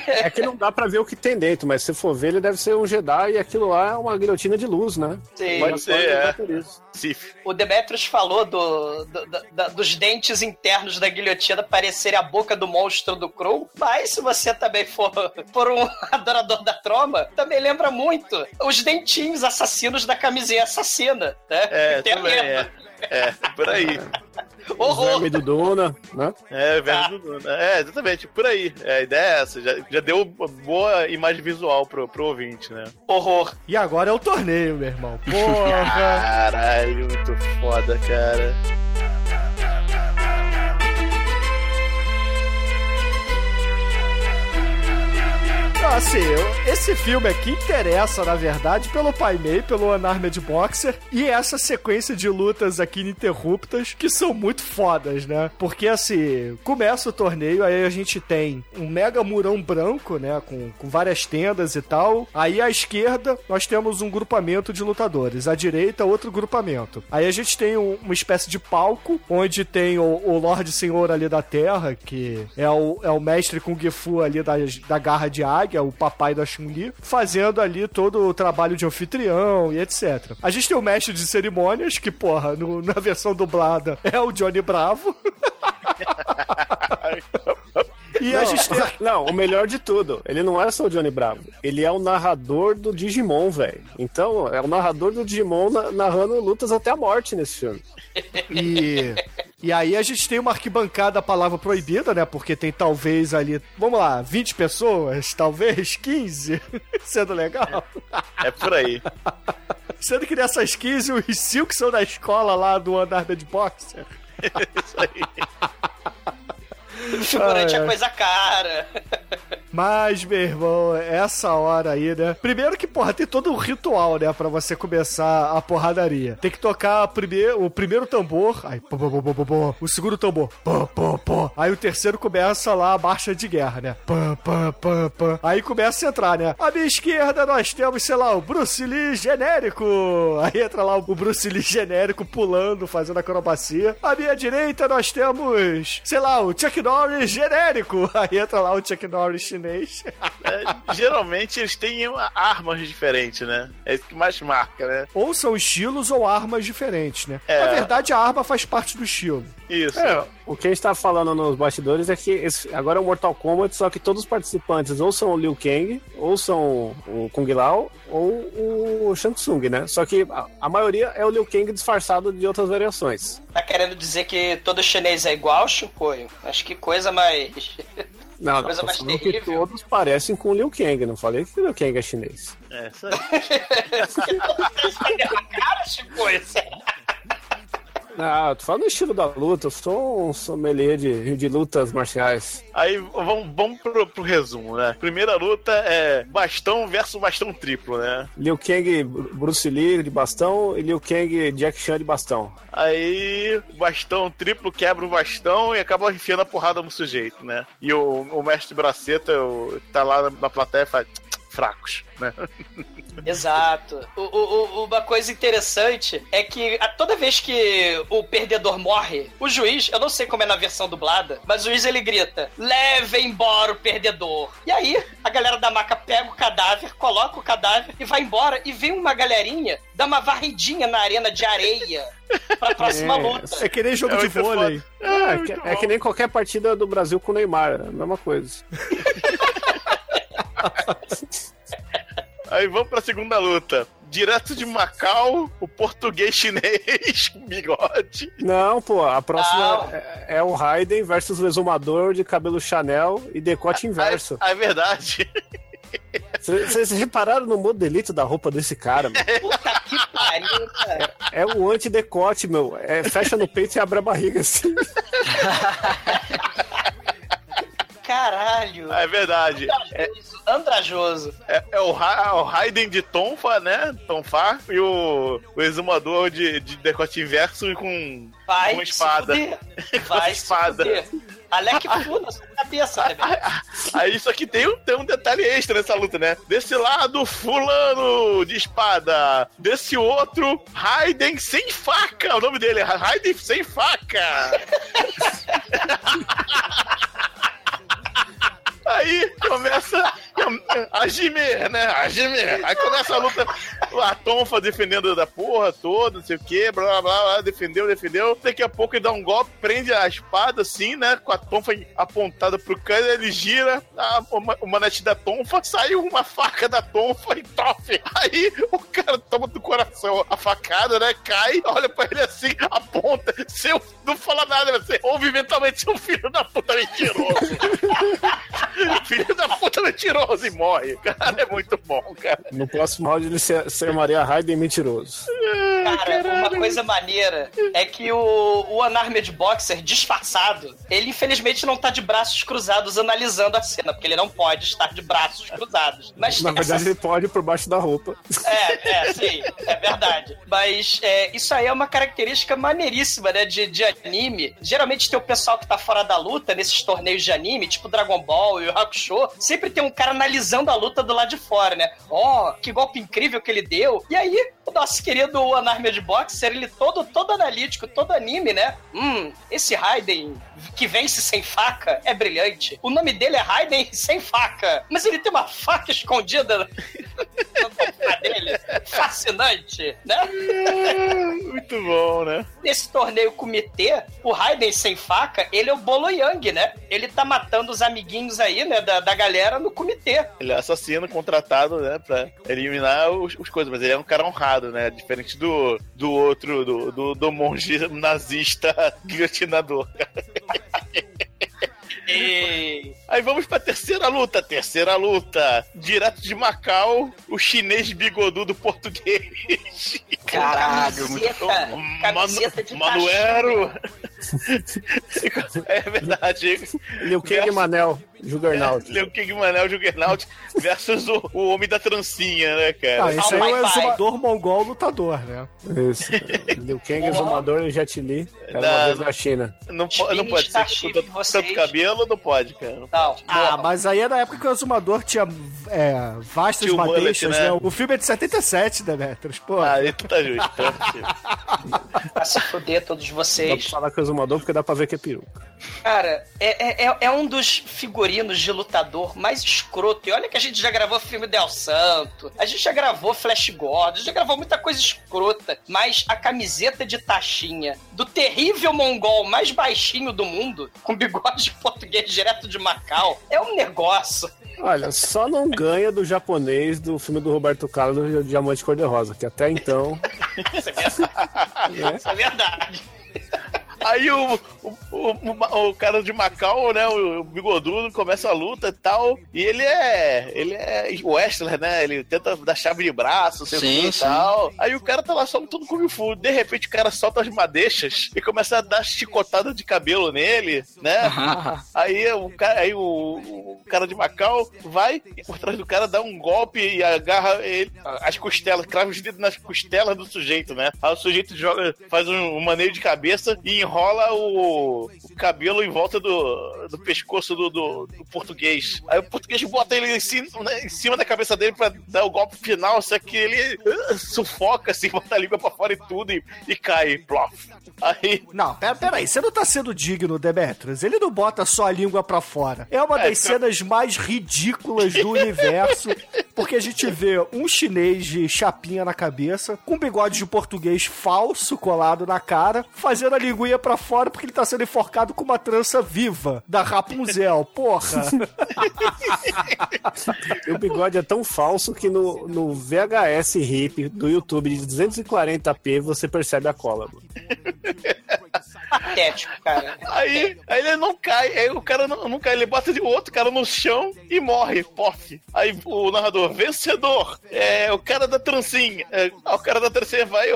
É, é que não dá pra ver o que tem dentro, mas se for ver, ele deve ser um Jedi e aquilo lá é uma guilhotina de luz, né? Sim. Pode ser, é. O Demetrius falou do, do- da- dos dentes internos da guilhotina parecerem a boca do monstro do Crow, mas se você também for, for um adorador da troma, também lembra muito os dentinhos assassinos da camisinha assassina, né? É, Tem é. mesma. É, por aí. Horror! vermes do Duna, né? É, verme do Duna. É, exatamente, por aí. É, a ideia é essa. Já, já deu uma boa imagem visual pro, pro ouvinte, né? Horror! E agora é o torneio, meu irmão. Porra! Caralho, muito foda, cara. Assim, eu- esse filme aqui interessa, na verdade, pelo Pai Mei, pelo Unarmed Boxer e essa sequência de lutas aqui ininterruptas que são muito fodas, né? Porque, assim, começa o torneio, aí a gente tem um mega murão branco, né? Com, com várias tendas e tal. Aí à esquerda, nós temos um grupamento de lutadores. À direita, outro grupamento. Aí a gente tem um- uma espécie de palco, onde tem o, o Lorde Senhor ali da Terra, que é o, é o mestre Kung Fu ali da, da garra de águia, o papai da Chun-Li, fazendo ali todo o trabalho de anfitrião e etc. A gente tem o mestre de cerimônias, que, porra, no- na versão dublada é o Johnny Bravo. E a não, gente tem. não, o melhor de tudo, ele não é só o Johnny Bravo, ele é o narrador do Digimon, velho. Então, é o narrador do Digimon na- narrando lutas até a morte nesse filme. E, e aí a gente tem uma arquibancada a palavra proibida, né? Porque tem talvez ali, vamos lá, 20 pessoas, talvez 15, sendo legal. É por aí. Sendo que nessas 15, os 5 são da escola lá do Unarmed Boxer. Isso aí. O figurante Ah, é. é coisa cara. Mas, meu irmão, essa hora aí, né? Primeiro que, porra, tem todo um ritual, né? Pra você começar a porradaria. Tem que tocar primeiro, o primeiro tambor, aí, pô, pô, pô, pô, pô, o segundo tambor, pô, pô, pô. Aí o terceiro começa lá a marcha de guerra, né? Aí começa a entrar, né? À minha esquerda nós temos, sei lá, o Bruce Lee genérico. Aí entra lá o Bruce Lee genérico pulando, fazendo acrobacia. À minha direita nós temos, sei lá, o Chuck Norris genérico. Aí entra lá o Chuck Norris chinês. É, geralmente eles têm armas diferentes, né? É isso que mais marca, né? Ou são estilos ou armas diferentes, né? É. Na verdade, a arma faz parte do estilo. Isso. É, o que a gente tá falando nos bastidores é que esse- agora é o Mortal Kombat, só que todos os participantes ou são o Liu Kang, ou são o Kung Lao, ou o Shang Tsung, né? Só que a, a maioria é o Liu Kang disfarçado de outras variações. Tá querendo dizer que todo chinês é igual, Chicoio? Acho que coisa mais. Não, não, Coisa mais falando que terrível. todos parecem com o Liu Kang, não falei que o Liu Kang é chinês. É, isso aí. cara, Chicoio. Ah, eu tô falando do estilo da luta, eu sou um sommelier de, de lutas marciais. Aí vamos, vamos pro, pro resumo, né? Primeira luta é bastão versus bastão triplo, né? Liu Kang, Bruce Lee de bastão e Liu Kang, Jack Chan de bastão. Aí bastão triplo quebra o bastão e acaba enfiando a porrada no sujeito, né? E o, o mestre Braceta o- tá lá na, na plateia e faz fracos, né? Exato. O- o- o- uma coisa interessante é que a- toda vez que o perdedor morre, o juiz, eu não sei como é na versão dublada, mas o juiz ele grita: leve embora o perdedor. E aí, a galera da maca pega o cadáver, coloca o cadáver e vai embora. E vem uma galerinha dar uma varridinha na arena de areia pra próxima luta. É que nem jogo É de vôlei. É, que, é que nem qualquer partida do Brasil com o Neymar, é a mesma coisa. Aí vamos pra segunda luta. Direto de Macau, o português chinês com bigode. Não, pô, a próxima é, é o Raiden versus o exumador de cabelo Chanel e decote inverso. Ah, é verdade. Vocês repararam no modelito da roupa desse cara, mano? Puta que pariu, cara. É um anti-decote, meu. É, fecha no peito e abre a barriga assim. Caralho. É verdade. É, Andrajoso. é, é o, Ra- o Raiden de Tonfa, né? Tonfa. E o, o exumador de, de decote inverso com Vai uma espada. Com Vai espada. Alec fuda sua cabeça, né, velho? Aí só que tem um, tem um detalhe extra nessa luta, né? Desse lado, fulano de espada. Desse outro, Raiden sem faca. O nome dele é Raiden sem faca. Aí começa a gemer, né? A gemer. Aí começa a luta, a Tonfa defendendo da porra toda, não sei o que, blá blá blá, defendeu, defendeu. Daqui a pouco ele dá um golpe, prende a espada assim, né? Com a Tonfa apontada pro cara, ele gira a, o manete da Tonfa, sai uma faca da Tonfa e tofe. Aí o cara toma do coração a facada, né? Cai, olha pra ele assim, aponta. Seu, não fala nada, você ouve mentalmente seu filho da puta mentiroso. filho da puta mentiroso e morre. Cara, é muito bom, cara. No próximo round ele chamaria Raiden mentiroso. Cara, uma coisa maneira é que o, o Unarmed Boxer disfarçado, ele infelizmente não tá de braços cruzados analisando a cena, porque ele não pode estar de braços cruzados. Mas Na essa verdade, ele pode por baixo da roupa. É, é, sim, é verdade. Mas é, isso aí é uma característica maneiríssima, né, de, de anime. Geralmente tem o pessoal que tá fora da luta nesses torneios de anime, tipo Dragon Ball e o Hakusho, sempre tem um cara analisando a luta do lado de fora, né? Ó, oh, que golpe incrível que ele deu. E aí, o nosso querido Unarmed Boxer, ele todo, todo analítico, todo anime, né? Hum, esse Raiden que vence sem faca é brilhante. O nome dele é Raiden sem faca, mas ele tem uma faca escondida topo dele. Fascinante, né? Muito bom, né? Nesse torneio comitê, o Raiden sem faca, ele é o Bolo Yang, né? Ele tá matando os amiguinhos aí, né, da, da galera no comitê. Ele é assassino contratado, né, pra eliminar os, os coisas, mas ele é um cara honrado, né? Diferente do, do outro, do, do, do monge nazista guilhotinador. E... Aí vamos pra terceira luta. Terceira luta. Direto de Macau, o chinês bigodudo português. Caralho, muito camiseta de Manuero. É verdade. Liu Kang e Manel, Juggernaut. Liu Kang Manel Juggernaut versus o, o homem da trancinha, né, cara? Ah, esse aí é o exumador mongol lutador, né? Isso. Liu Kang, exumador e Jet Li. Era uma Não, vez na China. Não, po- não pode ser com tanto, vocês- tanto cabelo, não pode, cara. Não Não, Ah, mas aí é na época que o exumador tinha é, vastas Tinha o mullet, madeixas, né? né? O filme é de 77, Demetrius, pô. Ah, aí tu tá justo. Tá? pra se fuder todos Dá vocês. pra falar que é exumador porque dá pra ver que é peruca. Cara, é, é, é um dos figurinos de lutador mais escroto. E olha que a gente já gravou filme Del Santo, a gente já gravou Flash Gordon, a gente já gravou muita coisa escrota. Mas a camiseta de taxinha do terrível mongol mais baixinho do mundo, com bigode de português direto de Macau, é um negócio. Olha, só não ganha do japonês do filme do Roberto Carlos, Diamante Cor-de-Rosa, que até então. Isso é verdade. Isso é verdade. Aí o, o, o, o cara de Macau, né, o bigodudo, começa a luta e tal. E ele é. Ele é wrestler, né? Ele tenta dar chave de braço, sei o Sim, que e tal. Aí o cara tá lá só lutando com o Fu. De repente o cara solta as madeixas e começa a dar chicotada de cabelo nele, né? Aí o cara, aí o, cara de Macau vai por trás do cara dá um golpe e agarra ele, as costelas, crava os dedos nas costelas do sujeito, né? Aí o sujeito joga, faz um, um maneio de cabeça e enrola o, o cabelo em volta do, do pescoço do, do- do português. Aí o português bota ele em cima, né, em cima da cabeça dele pra dar o golpe final, só que ele uh, sufoca, assim, bota a língua pra fora e tudo e, e cai, plof. Aí Não, pera, pera aí, você não tá sendo digno, Demetrius. Ele não bota só a língua pra fora. É uma É, das então- cenas mais ridículas do universo, porque a gente vê um chinês de chapinha na cabeça, com bigode de português falso colado na cara, fazendo a linguinha pra fora porque ele tá sendo enforcado com uma trança viva da Rapunzel. Porra! O bigode é tão falso que no, no VHS hip do YouTube de 240p você percebe a cola. mano. Patético, cara. Aí, aí ele não cai, aí o cara não, não cai, ele bota o outro cara no chão e morre, pof. Aí o narrador, vencedor, é o cara da trancinha. É, o cara da trancinha vai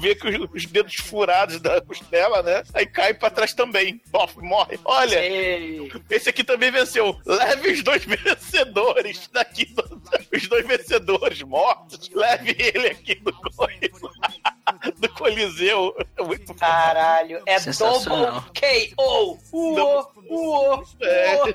ver que os, os dedos furados da costela, né? Aí cai pra trás também, pof, morre. Olha, Ei. esse aqui também venceu. Leve os dois vencedores daqui, do- os dois vencedores mortos. Leve ele aqui do, coisa- do Coliseu. Muito foda. Caralho, é double KO. Uou, uou, É. uou.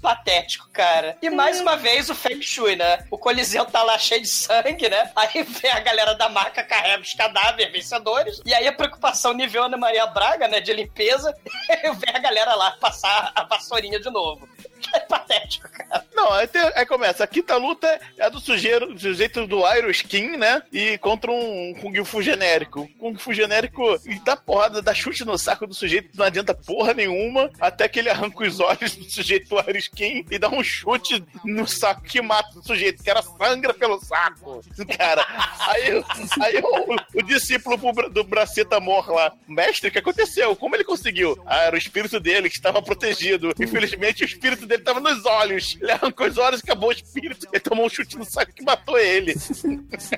Patético, cara. E mais uma vez o Feng Shui, né? O Coliseu tá lá cheio de sangue, né? Aí vem a galera da marca, carrega os cadáveres vencedores. E aí a preocupação nível Ana Maria Braga, né? De limpeza. vem a galera lá passar a vassourinha de novo. É patético, cara. Não, aí, tem- aí começa. A quinta luta é a do sujeito, sujeito do Iron Skin, né? E contra um Kung Fu genérico. Kung Fu genérico dá porrada, dá chute no saco do sujeito, não adianta porra nenhuma, até que ele arranca os olhos do sujeito do Iron Skin e dá um chute no saco que mata o sujeito, que era sangra pelo saco. Cara, aí, aí o, o discípulo do Braceta Mor lá, mestre, o que aconteceu? Como ele conseguiu? Ah, era o espírito dele que estava protegido. Infelizmente, o espírito dele estava tava nos olhos. Ele arrancou os olhos, acabou o espírito. Ele tomou um chute no saco que matou ele.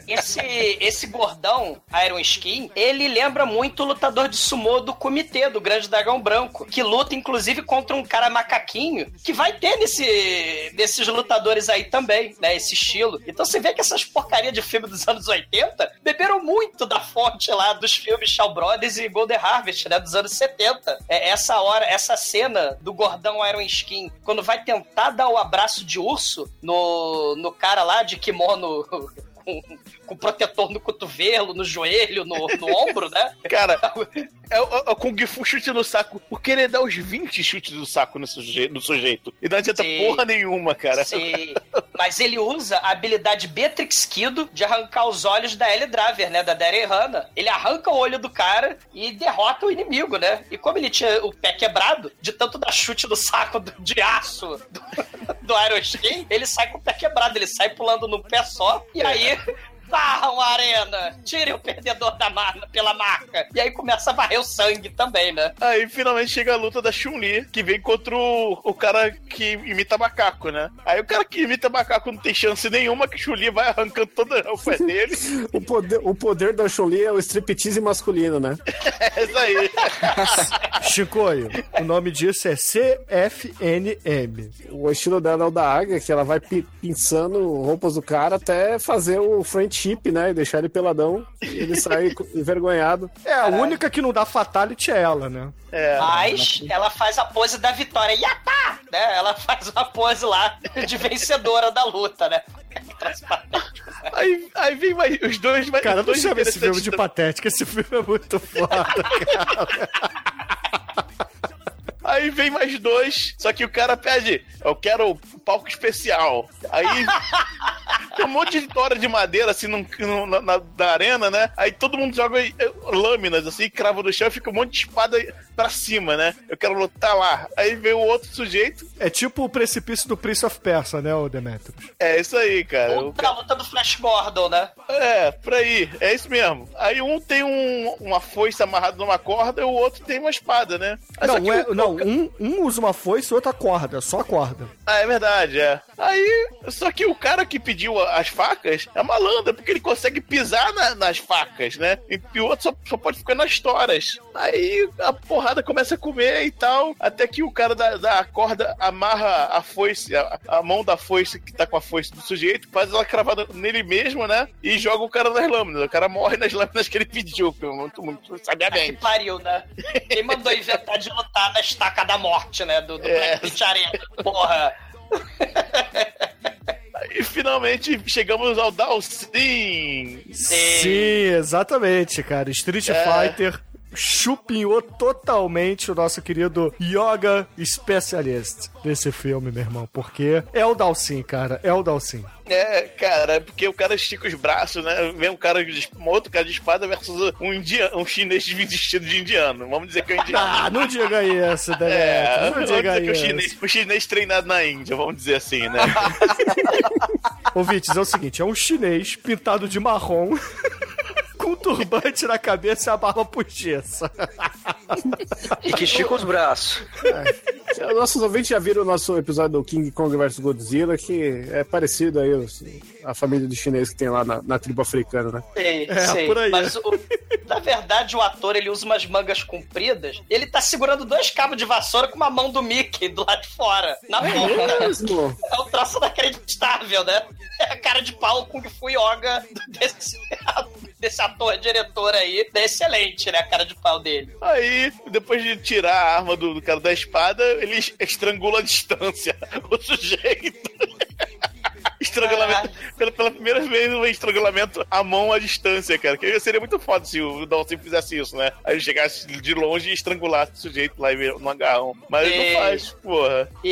Esse, esse gordão, Iron Skin, ele lembra muito o lutador de sumô do comitê, do Grande Dragão Branco, que luta inclusive contra um cara macaquinho, que vai ter nesse, nesses lutadores aí também, né? Esse estilo. Então você vê que essas porcarias de filme dos anos 80 beberam muito da fonte lá dos filmes Shaw Brothers e Golden Harvest, né? Dos anos 70. É essa hora, essa cena do gordão Iron Skin, quando vai tentar dar o abraço de urso no, no cara lá de kimono com, com protetor no cotovelo, no joelho, no, no ombro, né? Cara, é o, é o Kung Fu chute no saco. Porque ele dá uns 20 chutes no saco no, suje, no sujeito. E não adianta Sim. porra nenhuma, cara. Sim. Mas ele usa a habilidade Beatrix Kido de arrancar os olhos da Ellie Driver, né? Da Darren Hanna. Ele arranca o olho do cara e derrota o inimigo, né? E como ele tinha o pé quebrado, de tanto dar chute no saco do- de aço do, do Iron Skin, ele sai com o pé quebrado. Ele sai pulando num pé só. E aí... Varram a arena! Tirem o perdedor da marca pela marca! E aí começa a varrer o sangue também, né? Aí finalmente chega a luta da Chun-Li, que vem contra o, o cara que imita macaco, né? Aí o cara que imita macaco não tem chance nenhuma, que Chun-Li vai arrancando todo o pé dele. O poder, o poder da Chun-Li é o striptease masculino, né? É isso aí. Chicoio, o nome disso é CFNM. O estilo dela é o da águia, que ela vai pi- pinçando roupas do cara até fazer o friendship, né? E deixar ele peladão e ele sair co- envergonhado. É, a única que não dá fatality é ela, né? É. Mas ela faz a pose da vitória. Yatá! Né? Ela faz uma pose lá de vencedora da luta, né? Aí, aí vem mais, os dois mais. Cara, não dois chama esse filme de patético, esse filme é muito foda, cara. Aí vem mais dois, só que o cara pede, eu quero o palco especial. Aí tem um monte de tora de madeira assim num- no- na, na- na arena, né? Aí todo mundo joga eh, lâminas assim, crava no chão e fica um monte de espada pra cima, né? Eu quero lutar lá. Aí vem o outro sujeito, É tipo o precipício do Prince of Persia, né, o Demetrius? é isso aí, cara. O Outra luta do Flash Gordon, né? É, por aí, é isso mesmo. Aí um tem um- uma foice amarrada numa corda e o outro tem uma espada, né? Não, é- o- não um, um usa uma foice e outra corda, só a corda. Ah, é verdade, é. Aí, só que o cara que pediu a- as facas é malandro, porque ele consegue pisar na- nas facas, né? E, e o outro só, só pode ficar nas toras. Aí a porrada começa a comer e tal, até que o cara da, da corda amarra a foice, a, a mão da foice que tá com a foice do sujeito, faz ela cravada nele mesmo, né? E joga o cara nas lâminas. O cara morre nas lâminas que ele pediu, pô, muito, muito Que sabiamente. pariu, né? Quem mandou inventar de lutar na estaca da morte, né? Do, do É. Black Arena. Porra. E finalmente chegamos ao Dalsin. Sim, exatamente, cara. Street É. Fighter chupinhou totalmente o nosso querido Yoga Specialist desse filme, meu irmão. Porque é o Dalsin, cara. É o Dalsin. É, cara, porque o cara estica os braços, né? Vem um cara de um outro cara de espada versus um indiano, um chinês vestido de indiano. Vamos dizer que é um indiano. Ah, não diga isso, Demetrio. É, não vamos diga dizer que é o isso. chinês, o chinês treinado na Índia, vamos dizer assim, né? Ouvintes, é o seguinte: é um chinês pintado de marrom. Com um turbante na cabeça e a barba postiça. E que estica os braços. É, Nossos ouvintes já viram o nosso episódio do King Kong vs Godzilla, que é parecido aí a família de chinês que tem lá na, na tribo africana, né? Sei, É, sei. por aí. Mas, o- na verdade, o ator ele usa umas mangas compridas. Ele tá segurando dois cabos de vassoura com uma mão do Mickey do lado de fora, na boca. Mesmo? É um troço inacreditável, né? É a cara de pau Kung Fu Yoga desse, desse ator diretor aí. É excelente, né? A cara de pau dele. Aí, depois de tirar a arma do, do cara da espada, ele estrangula a distância o sujeito. Estrangulamento. Pela, pela primeira vez, um estrangulamento à mão à distância, cara. Que seria muito foda se o Dalton fizesse isso, né? Aí ele chegasse de longe e estrangulasse o sujeito lá no agarrão. Mas ele É. não faz, porra. E,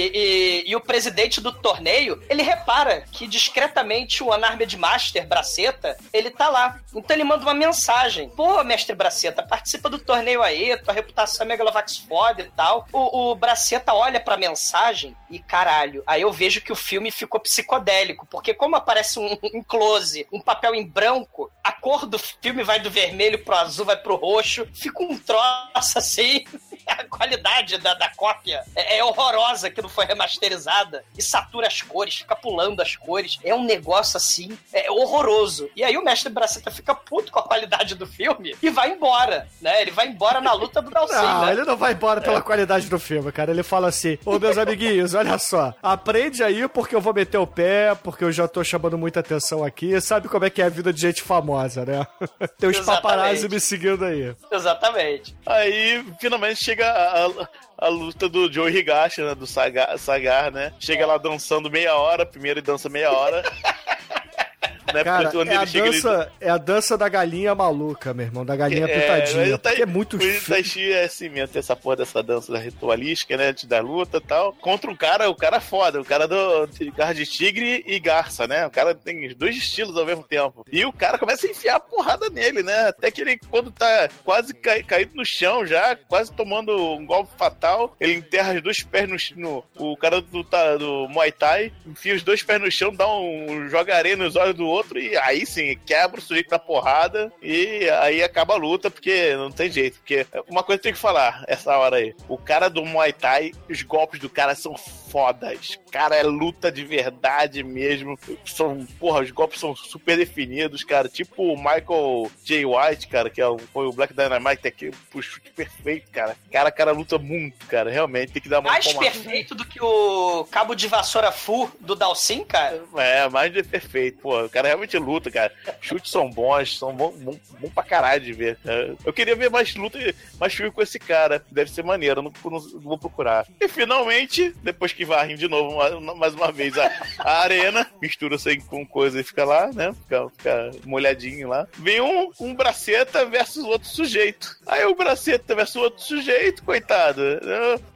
e- e o presidente do torneio, ele repara que discretamente o Unarmed Master, Braceta, ele tá lá. Então ele manda uma mensagem. Pô, mestre Braceta, participa do torneio aí, tua reputação é Megalovax foda e tal. O, o Braceta olha pra mensagem e caralho, aí eu vejo que o filme ficou psicodélico, porque como aparece um, um close, um papel em branco, a cor do filme vai do vermelho pro azul, vai pro roxo, fica um troço assim. a qualidade da, da cópia é, é horrorosa que não foi remasterizada e satura as cores, fica pulando as cores. É um negócio assim, é horroroso. E aí o mestre Braceta fica puto com a qualidade do filme e vai embora, né? Ele vai embora na luta do Dalsin, Não, né? ele não vai embora pela qualidade do filme, cara. Ele fala assim: Ô meus amiguinhos, olha só, aprende aí porque eu vou meter o pé, porque eu já tô chamando muita atenção aqui. Sabe como é que é a vida de gente famosa, né? Tem os Exatamente. paparazzi me seguindo aí. Exatamente. Aí, finalmente, chega a, a- a luta do Joe Higashi, né? Do Sagar, Sagar, né? Chega lá dançando meia hora, primeiro dança meia hora. Cara, é a, chega, ele- dança, é a dança da galinha maluca, meu irmão, da galinha É, pitadinha. o porque é muito o feio. Taishi é assim mesmo, tem essa porra dessa dança da ritualística, né? antes Da luta e tal. Contra um cara, o cara foda, o cara do garra de tigre e garça, né? O cara tem os dois estilos ao mesmo tempo. E o cara começa a enfiar a porrada nele, né? Até que ele, quando tá quase cai- caído no chão já, quase tomando um golpe fatal, ele enterra os dois pés no, no o cara do, tá- do Muay Thai, enfia os dois pés no chão, dá um joga areia nos olhos do outro e aí sim, quebra o sujeito na porrada e aí acaba a luta, porque não tem jeito. Porque uma coisa tem que falar essa hora aí: o cara do Muay Thai, os golpes do cara são fodas. Cara, é luta de verdade mesmo. São, porra, os golpes são super definidos, cara. Tipo o Michael J. White, cara, que é o- foi o Black Dynamite, aqui o chute perfeito, cara. Cara, cara luta muito, cara. Realmente tem que dar uma Mais perfeito do que o cabo de vassoura Fu do Dalsin, cara. É, mais de perfeito. Pô, o cara realmente luta, cara. Chutes são bons, são bom, bom, bom pra caralho de ver. É, Eu queria ver mais luta, mais filme com esse cara. Deve ser maneiro, não, não- não vou procurar. E finalmente, depois que varrem de novo, ma- mais uma vez, a, a arena, mistura-se com coisa e fica lá, né? Fica, fica molhadinho lá. Vem um, um braceta versus outro sujeito. Aí o braceta versus outro sujeito, coitado.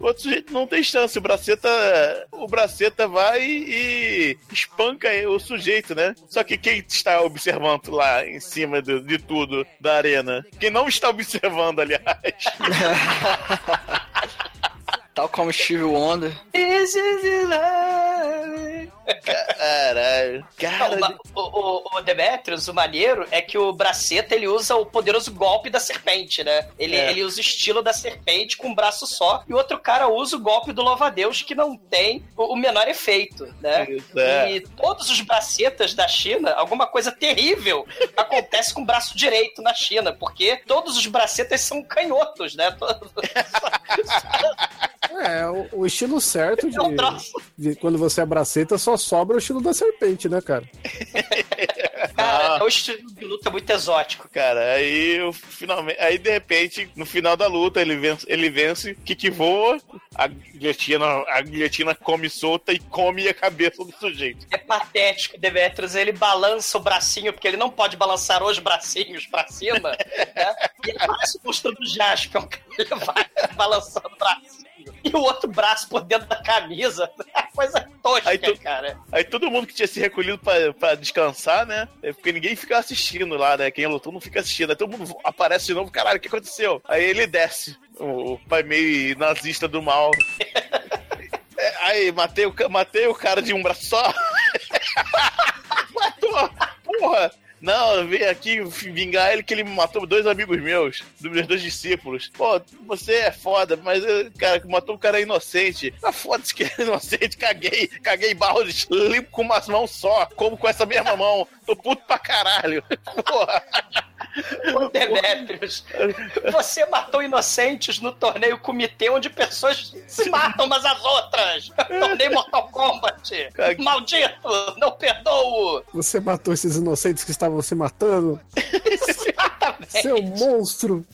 O outro sujeito não tem chance. O braceta, o braceta vai e espanca o sujeito, né? Só que quem está observando lá em cima do- de tudo da arena? Quem não está observando, aliás. Tal como Steve Wonder. This is the love. Caralho. Cara, Não, o, o, o Demetrius, o maneiro, é que o Braceta ele usa o poderoso golpe da serpente, né? Ele, É. ele usa o estilo da serpente com um braço só, e o outro cara usa o golpe do louva-a-Deus, que não tem o, o menor efeito, né? Isso, é. E todos os bracetas da China, alguma coisa terrível acontece com o braço direito na China, porque todos os bracetas são canhotos, né? Todos- É, o, o estilo certo de, É um troço. de quando você é braceta só sobra o estilo da serpente, né, cara? Cara, é um estilo de luta muito exótico. Cara, aí eu, finalmente, aí de repente, no final da luta, ele vence, ele vence, o que que voa, a guilhotina, a guilhotina come solta e come a cabeça do sujeito. É patético, Demetrius. Ele balança o bracinho, porque ele não pode balançar os bracinhos pra cima. né? E ele parece o monstro do Jaspion. Ele vai balançando o bracinho. E o outro braço por dentro da camisa. É coisa tosca, Aí tu- cara. Aí todo mundo que tinha se recolhido pra, pra descansar, né? é Porque ninguém fica assistindo lá, né? Quem lutou não fica assistindo. Aí todo mundo aparece de novo, caralho, o que aconteceu? Aí ele desce, o, pai meio nazista do mal. É, aí, matei o, matei o cara de um braço só. Matou! Porra! Não, eu vim aqui vingar ele que ele matou dois amigos meus, dos meus dois discípulos. Pô, você é foda, mas, eh, cara, que matou um cara inocente. Ah, foda-se que é inocente, caguei, caguei barros limpo com umas mãos só, como com essa mesma mão. Tô puto pra caralho. Porra. Ô, Demetrius, você matou inocentes no torneio comitê onde pessoas se matam umas às outras. Torneio Mortal Kombat. Maldito, não perdoo. Você matou esses inocentes que estavam se matando? Seu monstro!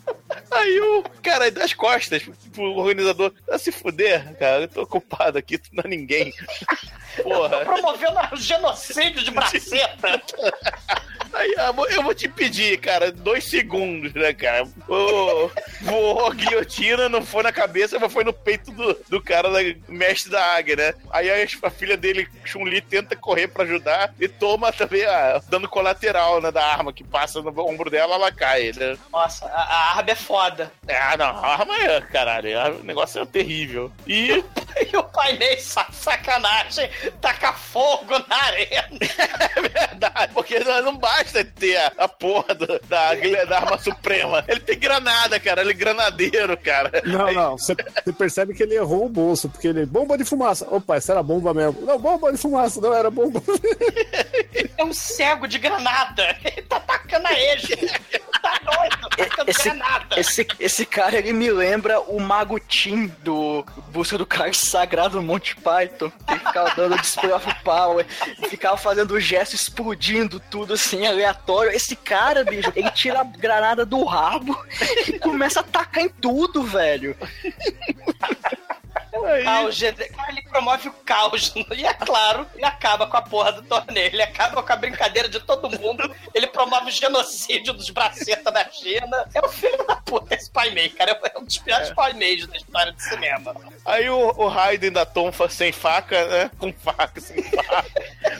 Aí o cara das costas pro organizador, ah, se fuder, cara, eu tô ocupado aqui, tu não é ninguém. Porra. Promovendo o genocídio de braceta. Aí, amor, eu vou te pedir, cara, dois segundos, né, cara? O, voou a guilhotina, não foi na cabeça, mas foi no peito do, do cara, da, mestre da águia, né? Aí a, a filha dele, Chun-Li, tenta correr pra ajudar e toma também a dano colateral, né, da arma que passa no ombro dela, ela cai, né? Nossa, a, a arma é foda. Ah, não, a arma é, caralho, o negócio é terrível. E E o pai Ney, sa- sacanagem, taca fogo na arena. É verdade, porque não não basta ter a, a porra do- da, da arma suprema. Ele tem granada, cara. ele é granadeiro, cara. Não, não. Você percebe que ele errou o bolso, porque ele. Bomba de fumaça. Opa, essa era bomba mesmo. Não, bomba de fumaça, não era bomba. É um cego de granada. Ele tá tacando a eje. Tá doido, tacando Esse, esse, esse cara, ele me lembra o Mago Tim do Busca do Cálice Sagrado no Monty Python. Ele ficava dando display of power, ficava fazendo o gesto explodindo tudo assim, aleatório. Esse cara, bicho, ele tira a granada do rabo e começa a atacar em tudo, velho. O caos, ele promove o caos. E é claro, ele acaba com a porra do torneio. Ele acaba com a brincadeira de todo mundo. Ele promove o genocídio dos bracetas da China. É o filho da puta esse Pai Mei, cara. É um dos piores Pai Meis da história do cinema. Aí o, o Raiden da Tonfa sem faca, né? Com faca, sem faca.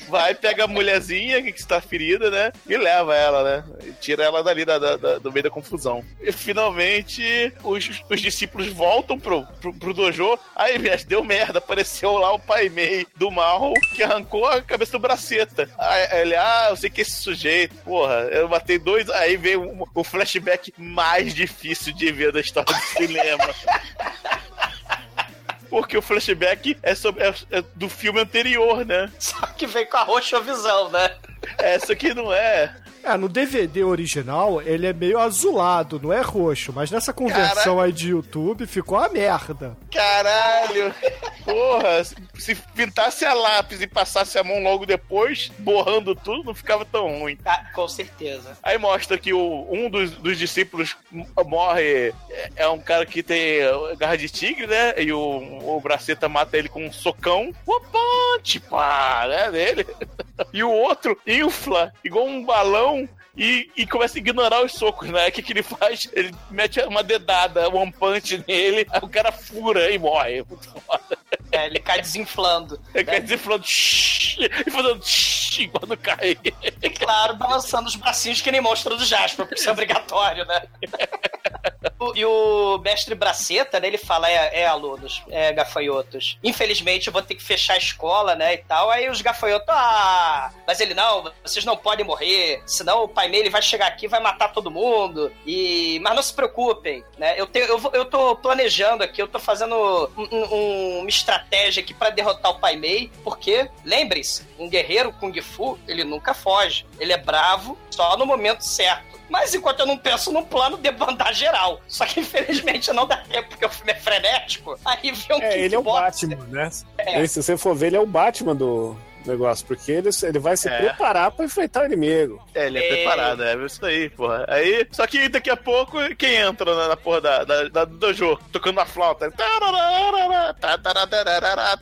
Vai, pega a mulherzinha que está ferida, né? E leva ela, né? E tira ela dali da, da- da- do meio da confusão. E finalmente os, os discípulos voltam pro, pro, pro dojo. Aí, mestre, deu merda. Apareceu lá o pai Mei do mal que arrancou a cabeça do braceta. Aí ele, ah, eu sei que esse sujeito, porra, eu matei dois. Aí veio o, o flashback mais difícil de ver da história do cinema. Porque o flashback é, sobre, é- é do filme anterior, né? Só que vem com a roxovisão, né? Essa aqui não é. É, no DVD original ele é meio azulado, não é roxo, mas nessa conversão aí de YouTube ficou a merda. Caralho! Porra, se- se pintasse a lápis e passasse a mão logo depois, borrando tudo, não ficava tão ruim. Ah, com certeza. Aí mostra que o, um dos, dos discípulos morre. é- É um cara que tem garra de tigre, né? E o, o Braceta mata ele com um socão. Opa! Tipo, ah, né? Dele. E o outro infla igual um balão. E, e começa a ignorar os socos, né? O que, que ele faz? Ele mete uma dedada, um punch nele, aí o cara fura e morre. Muito foda. É, ele cai desinflando. Ele cai desinflando e fazendo quando cai. E claro, balançando os bracinhos que nem monstro do Jasper, porque isso é obrigatório, né? E o mestre Braceta, né, ele fala, é, é, alunos, é, gafanhotos, infelizmente eu vou ter que fechar a escola, né, e tal, aí os gafanhotos, ah, mas ele, não, vocês não podem morrer, senão o pai Mei, vai chegar aqui vai matar todo mundo, e, mas não se preocupem, né, eu, tenho, eu, eu tô planejando aqui, eu tô fazendo um- um- uma estratégia aqui pra derrotar o pai Mei, porque, lembre-se, um guerreiro Kung Fu, ele nunca foge, ele é bravo só no momento certo. Mas enquanto eu não penso num plano de bandar geral. Só que infelizmente não dá tempo, porque o filme é frenético. Aí vem um É, ele é o. Batman, né? É. Se você for ver, ele é o Batman do negócio, porque ele, ele vai se É. preparar pra enfrentar o inimigo. É, ele é, É. preparado, é isso aí, porra. Aí, só que daqui a pouco, quem entra na, na porra da, da, da dojo, tocando a flauta, tá,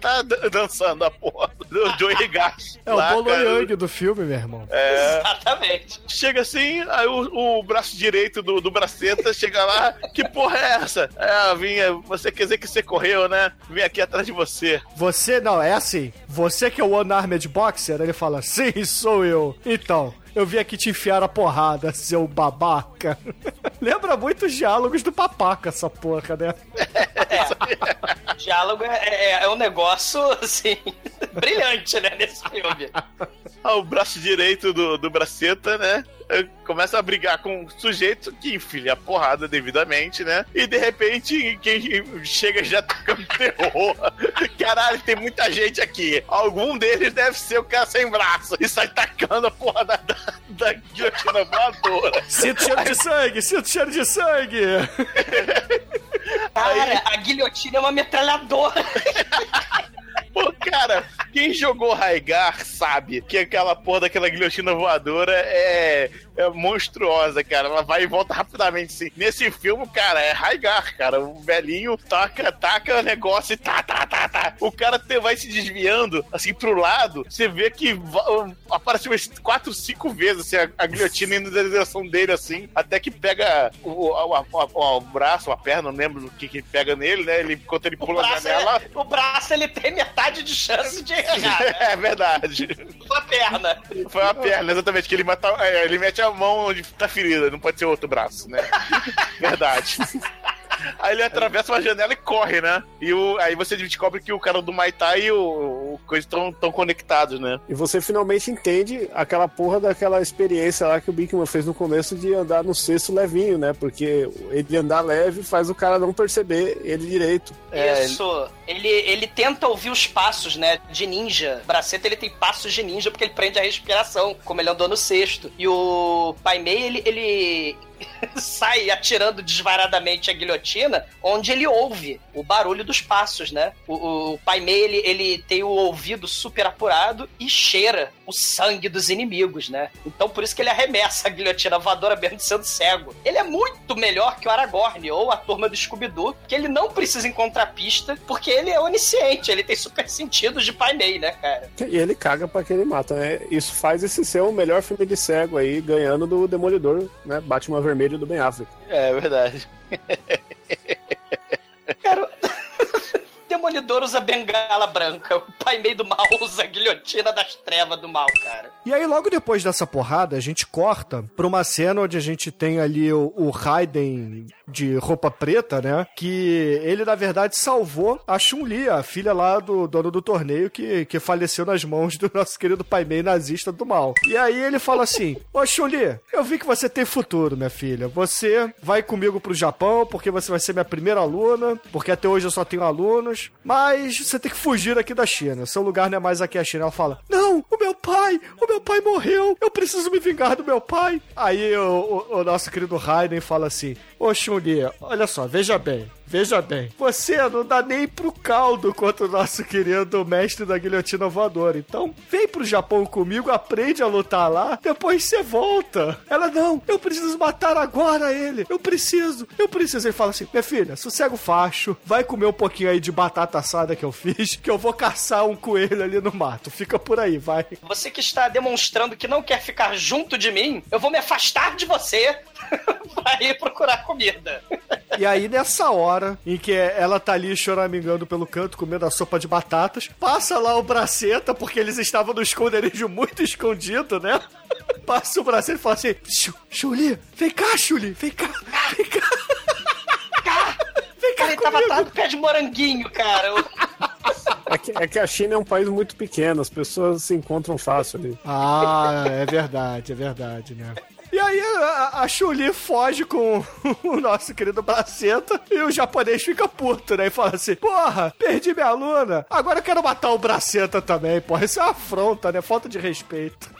tá dançando a porra do Joey Higashi. É o lá, Bolo cara. Yang do filme, meu irmão. É, Exatamente. chega assim, aí o, o braço direito do, do braceta chega lá, que porra é essa? É, vinha, você quer dizer que você correu, né? Vim aqui atrás de você. Você, não, é assim. Você que é o One Armed Boxer, ele fala, sim, sou eu. Então, eu vim aqui te enfiar a porrada, seu babaca. Lembra muito os diálogos do papaca, essa porra, né? Diálogo é, é, é um negócio, assim, brilhante, né, nesse filme. Ah, o braço direito do, do braceta, né? Começa a brigar com um sujeito que enfia a porrada devidamente, né? E de repente, quem chega já tocando terror. Caralho, tem muita gente aqui. Algum deles deve ser o cara sem braço. E sai tacando a porra da, da, da guilhotina voadora. Sinto cheiro de sangue, sinto cheiro de sangue. Cara, a guilhotina é uma metralhadora. Pô, cara, quem jogou Raigar sabe que aquela porra daquela guilhotina voadora é, é monstruosa, cara. Ela vai e volta rapidamente, sim. Nesse filme, cara, é Raigar, cara. O velhinho taca, taca o negócio e tá, tá, tá, tá. O cara te- vai se desviando, assim, pro lado. Você vê que va- aparece umas quatro, cinco vezes, assim, a, a guilhotina indo na direção dele, assim, até que pega o, o, a- o braço, a perna, não lembro o que que pega nele, né? Ele, enquanto ele O pula a janela... é- o braço, ele tem metade de chance de errar, né? É verdade. Com a perna. Foi a perna, exatamente, que ele, mata, é, ele mete a mão onde tá ferida, não pode ser outro braço, né? verdade. Aí ele atravessa uma janela e corre, né? E o, aí você descobre que o cara do Muay Thai, o, coisas tão, tão conectados, né? E você finalmente entende aquela porra daquela experiência lá que o Bigman fez no começo de andar no cesto levinho, né? Porque ele andar leve faz o cara não perceber ele direito. Isso. Ele, ele tenta ouvir os passos, né? De ninja. Braceta, ele tem passos de ninja porque ele prende a respiração, como ele andou no cesto. E o Pai Mei, ele, ele sai atirando desvaradamente a guilhotina, onde ele ouve o barulho dos passos, né? O, o Pai Mei, ele, ele tem o ouvido super apurado e cheira o sangue dos inimigos, né? Então por isso que ele arremessa a guilhotina voadora mesmo sendo cego. Ele é muito melhor que o Aragorn ou a turma do Scooby-Doo, que ele não precisa encontrar pista, porque ele é onisciente, ele tem super sentidos de Pai Mei, né, cara? E ele caga pra que ele mata, né? Isso faz esse ser o melhor filme de cego aí, ganhando do Demolidor, né? Batman Vermelho do Ben Affleck. É verdade. Cara, Demolidor usa bengala branca, o Pai Mei do mal usa a guilhotina das trevas do mal, cara. E aí, logo depois dessa porrada, a gente corta pra uma cena onde a gente tem ali o, o Raiden de roupa preta, né? Que ele, na verdade, salvou a Chun-Li, a filha lá do dono do torneio, que, que faleceu nas mãos do nosso querido Pai Mei nazista do mal. E aí ele fala assim: Ô Chun-Li, eu vi que você tem futuro, minha filha. Você vai comigo pro Japão, porque você vai ser minha primeira aluna, porque até hoje eu só tenho alunos. Mas você tem que fugir aqui da China. Seu lugar não é mais aqui a China. Ela fala: Não, o meu pai, o meu pai morreu. Eu preciso me vingar do meu pai. Aí o, o, o nosso querido Raiden fala assim: Ô Chun-Li, olha só, veja bem. Veja bem, você não dá nem pro caldo contra o nosso querido mestre da guilhotina voadora. Então, vem pro Japão comigo, aprende a lutar lá, depois você volta. Ela, não, eu preciso matar agora ele. Eu preciso, eu preciso. Ele fala assim: minha filha, sossega o facho, vai comer um pouquinho aí de batata assada que eu fiz, que eu vou caçar um coelho ali no mato. Fica por aí, vai. Você que está demonstrando que não quer ficar junto de mim, eu vou me afastar de você pra ir procurar comida. E aí, nessa hora em que ela tá ali choramingando pelo canto, comendo a sopa de batatas, passa lá o braceta, porque eles estavam no esconderijo muito escondido, né? Passa o braceta e fala assim: Chuli, vem cá, Chuli, vem cá, vem cá. Vem cá, ele tava atrás do pé de moranguinho, cara. É que, é que a China é um país muito pequeno, as pessoas se encontram fácil ali. Ah, é verdade, é verdade, né? Aí a, a Chuli foge com o nosso querido Braceta e o japonês fica puto, né? E fala assim: Porra, perdi minha aluna, agora eu quero matar o Braceta também, porra. Isso é uma afronta, né? Falta de respeito.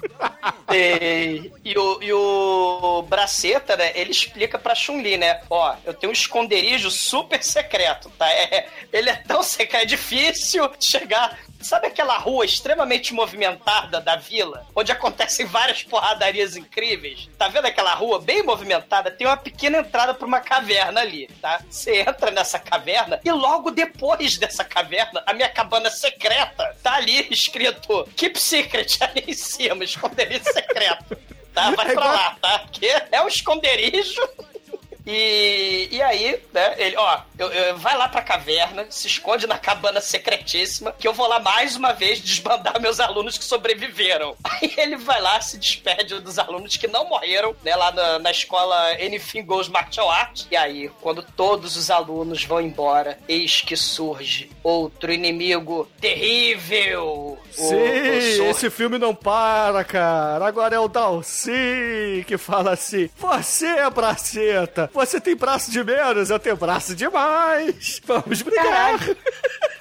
E, e o, e o Braceta, né? Ele explica pra Chun-Li, né? Ó, eu tenho um esconderijo super secreto, tá? É, ele é tão secreto, é difícil chegar Sabe aquela rua extremamente movimentada da vila, onde acontecem várias porradarias incríveis? Tá vendo aquela rua bem movimentada? Tem uma pequena entrada pra uma caverna ali, tá? Você entra nessa caverna e logo depois dessa caverna, a minha cabana secreta tá ali escrito Keep Secret ali em cima, esconderijo secreto. Tá? Vai pra lá, tá? Porque é um esconderijo e, e aí, né, ele, ó, eu, eu, vai lá pra caverna, se esconde na cabana secretíssima, que eu vou lá mais uma vez desbandar meus alunos que sobreviveram. Aí ele vai lá, se despede dos alunos que não morreram, né, lá na, na escola Anything Goes Martial Arts. E aí, quando todos os alunos vão embora, eis que surge outro inimigo terrível. Sim, o, o esse filme não para, cara. Agora é o Dalcy que fala assim: Você é braceta, você tem braço de menos, eu tenho braço demais. Vamos brigar.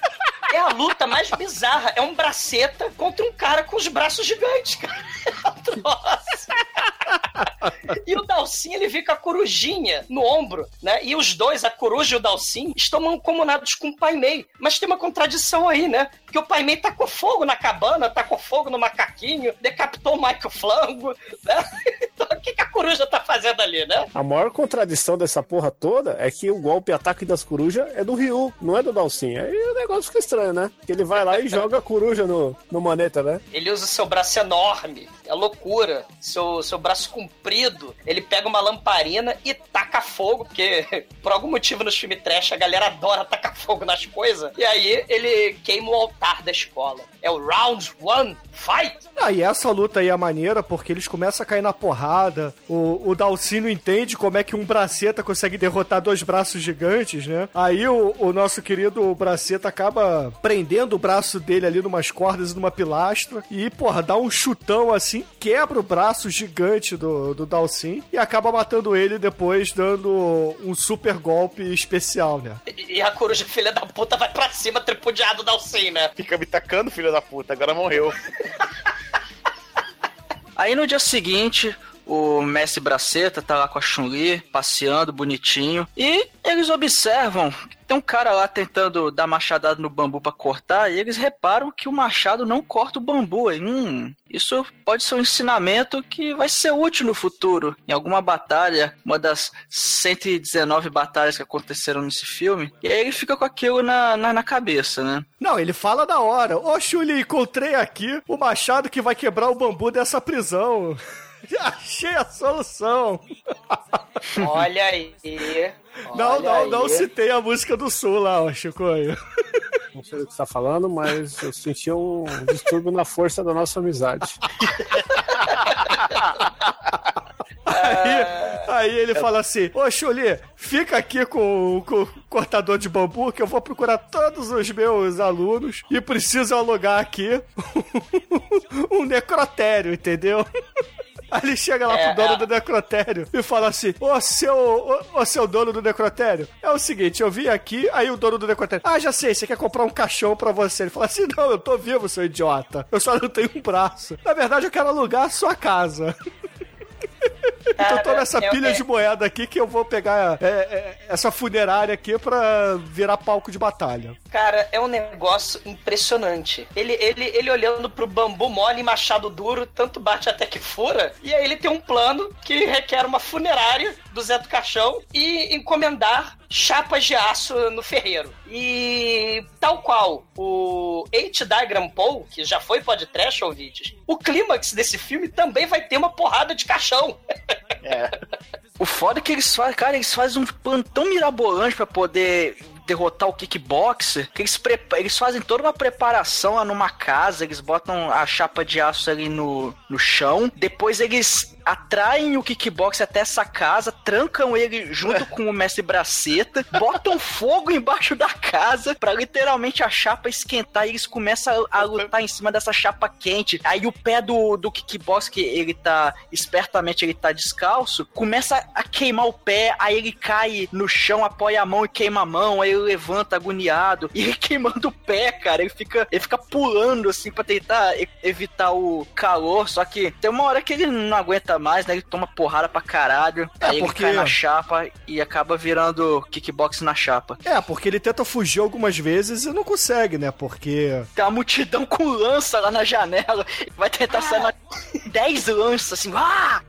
É a luta mais bizarra. É um braceta contra um cara com os braços gigantes, cara. e o Dalcin, ele fica a corujinha no ombro, né? E os dois, a coruja e o Dalcin, estão mancomunados com o Pai Mei. Mas tem uma contradição aí, né? Porque o Pai Mei tacou fogo na cabana, tacou fogo no macaquinho, decapitou o Michael Flango, né? Então, o que, que coruja tá fazendo ali, né? A maior contradição dessa porra toda é que o golpe ataque das corujas é do Ryu, não é do Dalcin. Aí o negócio fica estranho, né? Que ele vai lá e joga a coruja no, no maneta, né? Ele usa seu braço enorme, é loucura. Seu, seu braço comprido, ele pega uma lamparina e taca fogo, porque por algum motivo nos filmes trash a galera adora tacar fogo nas coisas. E aí ele queima o altar da escola. É o round one fight. Ah, e essa luta aí é maneira porque eles começam a cair na porrada. O, o Dalsin não entende como é que um braceta consegue derrotar dois braços gigantes, né? Aí o, o nosso querido braceta acaba prendendo o braço dele ali numas cordas numa pilastra e, porra, dá um chutão assim, quebra o braço gigante do, do Dalsin e acaba matando ele depois, dando um super golpe especial, né? E a coruja filha da puta vai pra cima, tripudiado da Alcim, né? Fica me tacando, filho da puta, agora morreu. Aí no dia seguinte, o Messi Braceta tá lá com a Chun-Li, passeando bonitinho, e eles observam tem um cara lá tentando dar machadada no bambu pra cortar, e eles reparam que o machado não corta o bambu. Hum, isso pode ser um ensinamento que vai ser útil no futuro. Em alguma batalha, uma das 119 batalhas que aconteceram nesse filme, e aí ele fica com aquilo na, na, na cabeça, né? Não, ele fala na hora. Ô, Chuli, encontrei aqui o machado que vai quebrar o bambu dessa prisão. Achei a solução. Olha aí. Não, Olha não, aí. não citei a música do Sul lá, ó, Chicoio. Não sei do que você tá falando, mas eu senti um distúrbio na força da nossa amizade. Aí, aí ele fala assim: Ô Chuli, fica aqui com, com o cortador de bambu que eu vou procurar todos os meus alunos e preciso alugar aqui um necrotério, entendeu? Aí ele chega lá É, pro dono é. do necrotério e fala assim: Ô seu, ô, ô, seu dono do necrotério, é o seguinte, eu vim aqui, aí o dono do necrotério, ah, já sei, você quer comprar um caixão pra você. Ele fala assim: Não, eu tô vivo, seu idiota. Eu só não tenho um braço. Na verdade, eu quero alugar a sua casa. Então eu tô nessa eu- pilha é- de moeda aqui que eu vou pegar é, é, essa funerária aqui pra virar palco de batalha. Cara, é um negócio impressionante. Ele, ele, ele olhando pro bambu mole e machado duro, tanto bate até que fura. E aí ele tem um plano que requer uma funerária do Zé do Caixão e encomendar chapas de aço no ferreiro. E tal qual o H. Diagram Paul, que já foi podcast, ouvintes, o clímax desse filme também vai ter uma porrada de caixão. O foda é que eles fazem, cara, eles fazem um plano tão mirabolante pra poder derrotar o kickboxer, que eles, eles fazem toda uma preparação lá numa casa, eles botam a chapa de aço ali no, no chão, depois eles atraem o kickboxer até essa casa, trancam ele junto com o mestre Braceta, botam fogo embaixo da casa pra literalmente a chapa esquentar e eles começam a, a lutar em cima dessa chapa quente. Aí o pé do, do kickboxer, que ele tá espertamente ele tá descalço, começa a queimar o pé, aí ele cai no chão, apoia a mão e queima a mão, aí ele levanta agoniado, e ele queimando o pé, cara, ele fica, ele fica pulando assim pra tentar evitar o calor, só que tem uma hora que ele não aguenta mais, né? Ele toma porrada pra caralho, É, aí porque- ele cai na chapa e acaba virando kickbox na chapa. É, porque ele tenta fugir algumas vezes e não consegue, né? Porque. Tem uma multidão com lança lá na janela. Vai tentar sair na... 10 lanças, assim. Ah!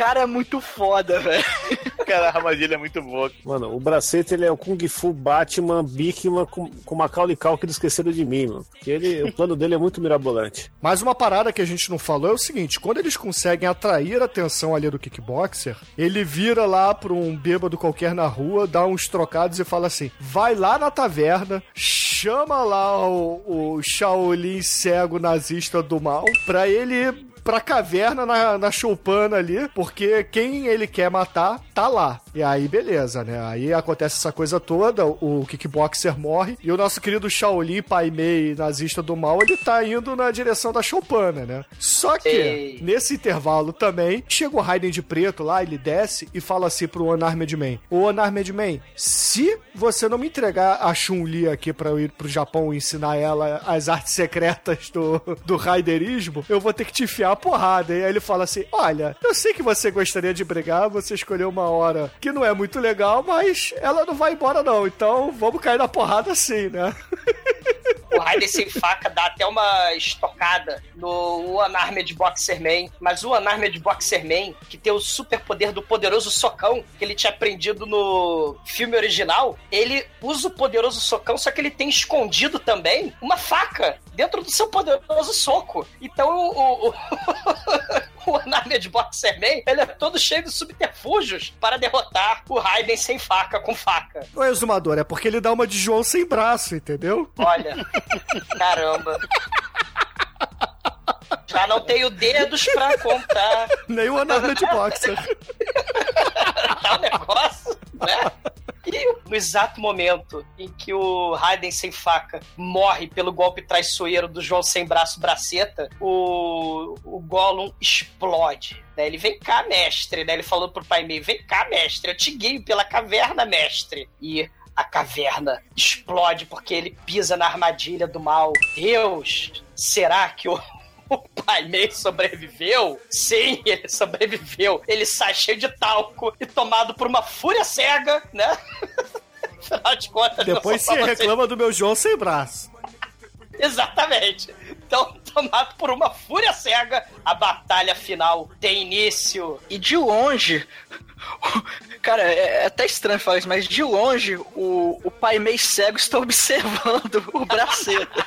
Cara, é muito foda, velho. Cara, a armadilha é muito boa. Mano, o Bracete ele é o Kung Fu Batman Bikman com, com Macaulay Culkin do Esqueceram de Mim, mano. Porque ele, o plano dele é muito mirabolante. Mas uma parada que a gente não falou é o seguinte: quando eles conseguem atrair a atenção ali do kickboxer, ele vira lá pra um bêbado qualquer na rua, dá uns trocados e fala assim: vai lá na taverna, chama lá o, o Shaolin cego nazista do mal pra ele. Pra caverna na, na choupana ali, porque quem ele quer matar tá lá. E aí, beleza, né? Aí acontece essa coisa toda, o kickboxer morre, e o nosso querido Shaolin, pai Mei nazista do mal, ele tá indo na direção da choupana, né? Só que, Ei. nesse intervalo também, chega o Raiden de preto lá, ele desce e fala assim pro Unarmed Man: Ô Unarmed Man, se você não me entregar a Chun-Li aqui pra eu ir pro Japão e ensinar ela as artes secretas do, do raiderismo, eu vou ter que te enfiar a porrada. E aí ele fala assim: Olha, eu sei que você gostaria de brigar, você escolheu uma hora que não é muito legal, mas ela não vai embora, não. Então vamos cair na porrada assim, né? O Raiden sem faca dá até uma estocada no Unarmed Boxer Man. Mas o Unarmed Boxer Man, que tem o super poder do poderoso socão, que ele tinha aprendido no filme original, ele usa o poderoso socão, só que ele tem escondido também uma faca dentro do seu poderoso soco. Então o. o, o Unarmed Boxer Man, ele é todo cheio de subterfúgios para derrotar o Raiden sem faca, com faca. Não é exumador, é porque ele dá uma de João sem braço, entendeu? Olha, caramba. Já não tenho dedos pra contar. Nem o Unarmed Boxer. tá um negócio, né? E no exato momento em que o Raiden sem faca morre pelo golpe traiçoeiro do João sem braço braceta, o, o Gollum explode. Né? Ele vem cá, mestre, né? Ele falou pro pai meio, vem cá, mestre, eu te guio pela caverna, mestre. E a caverna explode porque ele pisa na armadilha do mal. Deus, será que o, o pai sobreviveu? Sim, ele sobreviveu. Ele sai cheio de talco e tomado por uma fúria cega, né? Afinal de contas, Depois pra reclama do meu João sem braço. Exatamente. Então, tomado por uma fúria cega, a batalha final tem início. E de longe. Cara, é é até estranho falar isso, mas de longe o, o pai meio cego está observando o braceta.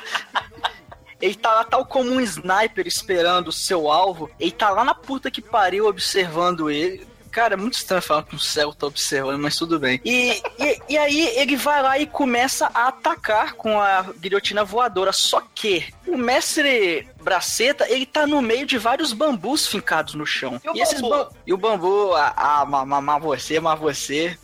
Ele tá lá tal como um sniper esperando o seu alvo. Ele tá lá na puta que pariu observando ele. Cara, é muito estranho falar que um cego tá observando, mas tudo bem. E, e, e aí ele vai lá e começa a atacar com a guilhotina voadora. Só que o mestre Braceta, ele tá no meio de vários bambus fincados no chão. E o esses bambu? ba- E o bambu, ah, mas você, mas você.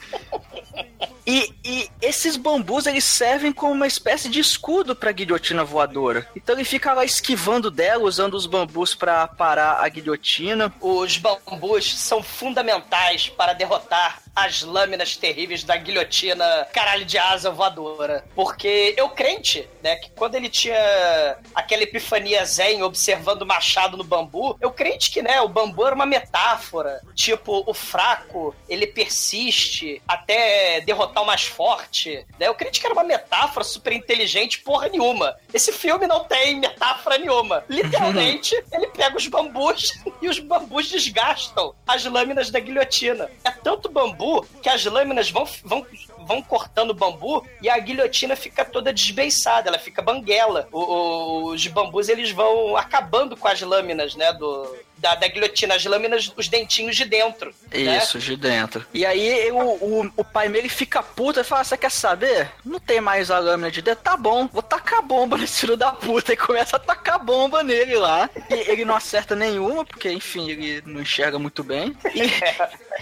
E, e esses bambus eles servem como uma espécie de escudo pra guilhotina voadora. Então ele fica lá esquivando dela, usando os bambus pra parar a guilhotina. Os bambus são fundamentais para derrotar as lâminas terríveis da guilhotina caralho de asa voadora. Porque eu crente, né, que quando ele tinha aquela epifania zen observando o machado no bambu, eu crente que, né, o bambu era uma metáfora. Tipo, o fraco, ele persiste até derrotar o mais forte. Né? Eu crente que era uma metáfora super inteligente, porra nenhuma. Esse filme não tem metáfora nenhuma. Literalmente, ele pega os bambus e os bambus desgastam as lâminas da guilhotina. É tanto bambu que as lâminas vão, vão, vão cortando o bambu e a guilhotina fica toda desbeiçada, ela fica banguela. O- o- os bambus eles vão acabando com as lâminas, né, do, da, da guilhotina, as lâminas, os dentinhos de dentro. né? Isso, de dentro. E aí o, o, o pai meio ele fica puto e fala: Você quer saber? Não tem mais a lâmina de dentro? Tá bom, vou tacar bomba nesse filho da puta. E começa a tacar bomba nele lá. E ele não acerta nenhuma, porque enfim, ele não enxerga muito bem. E,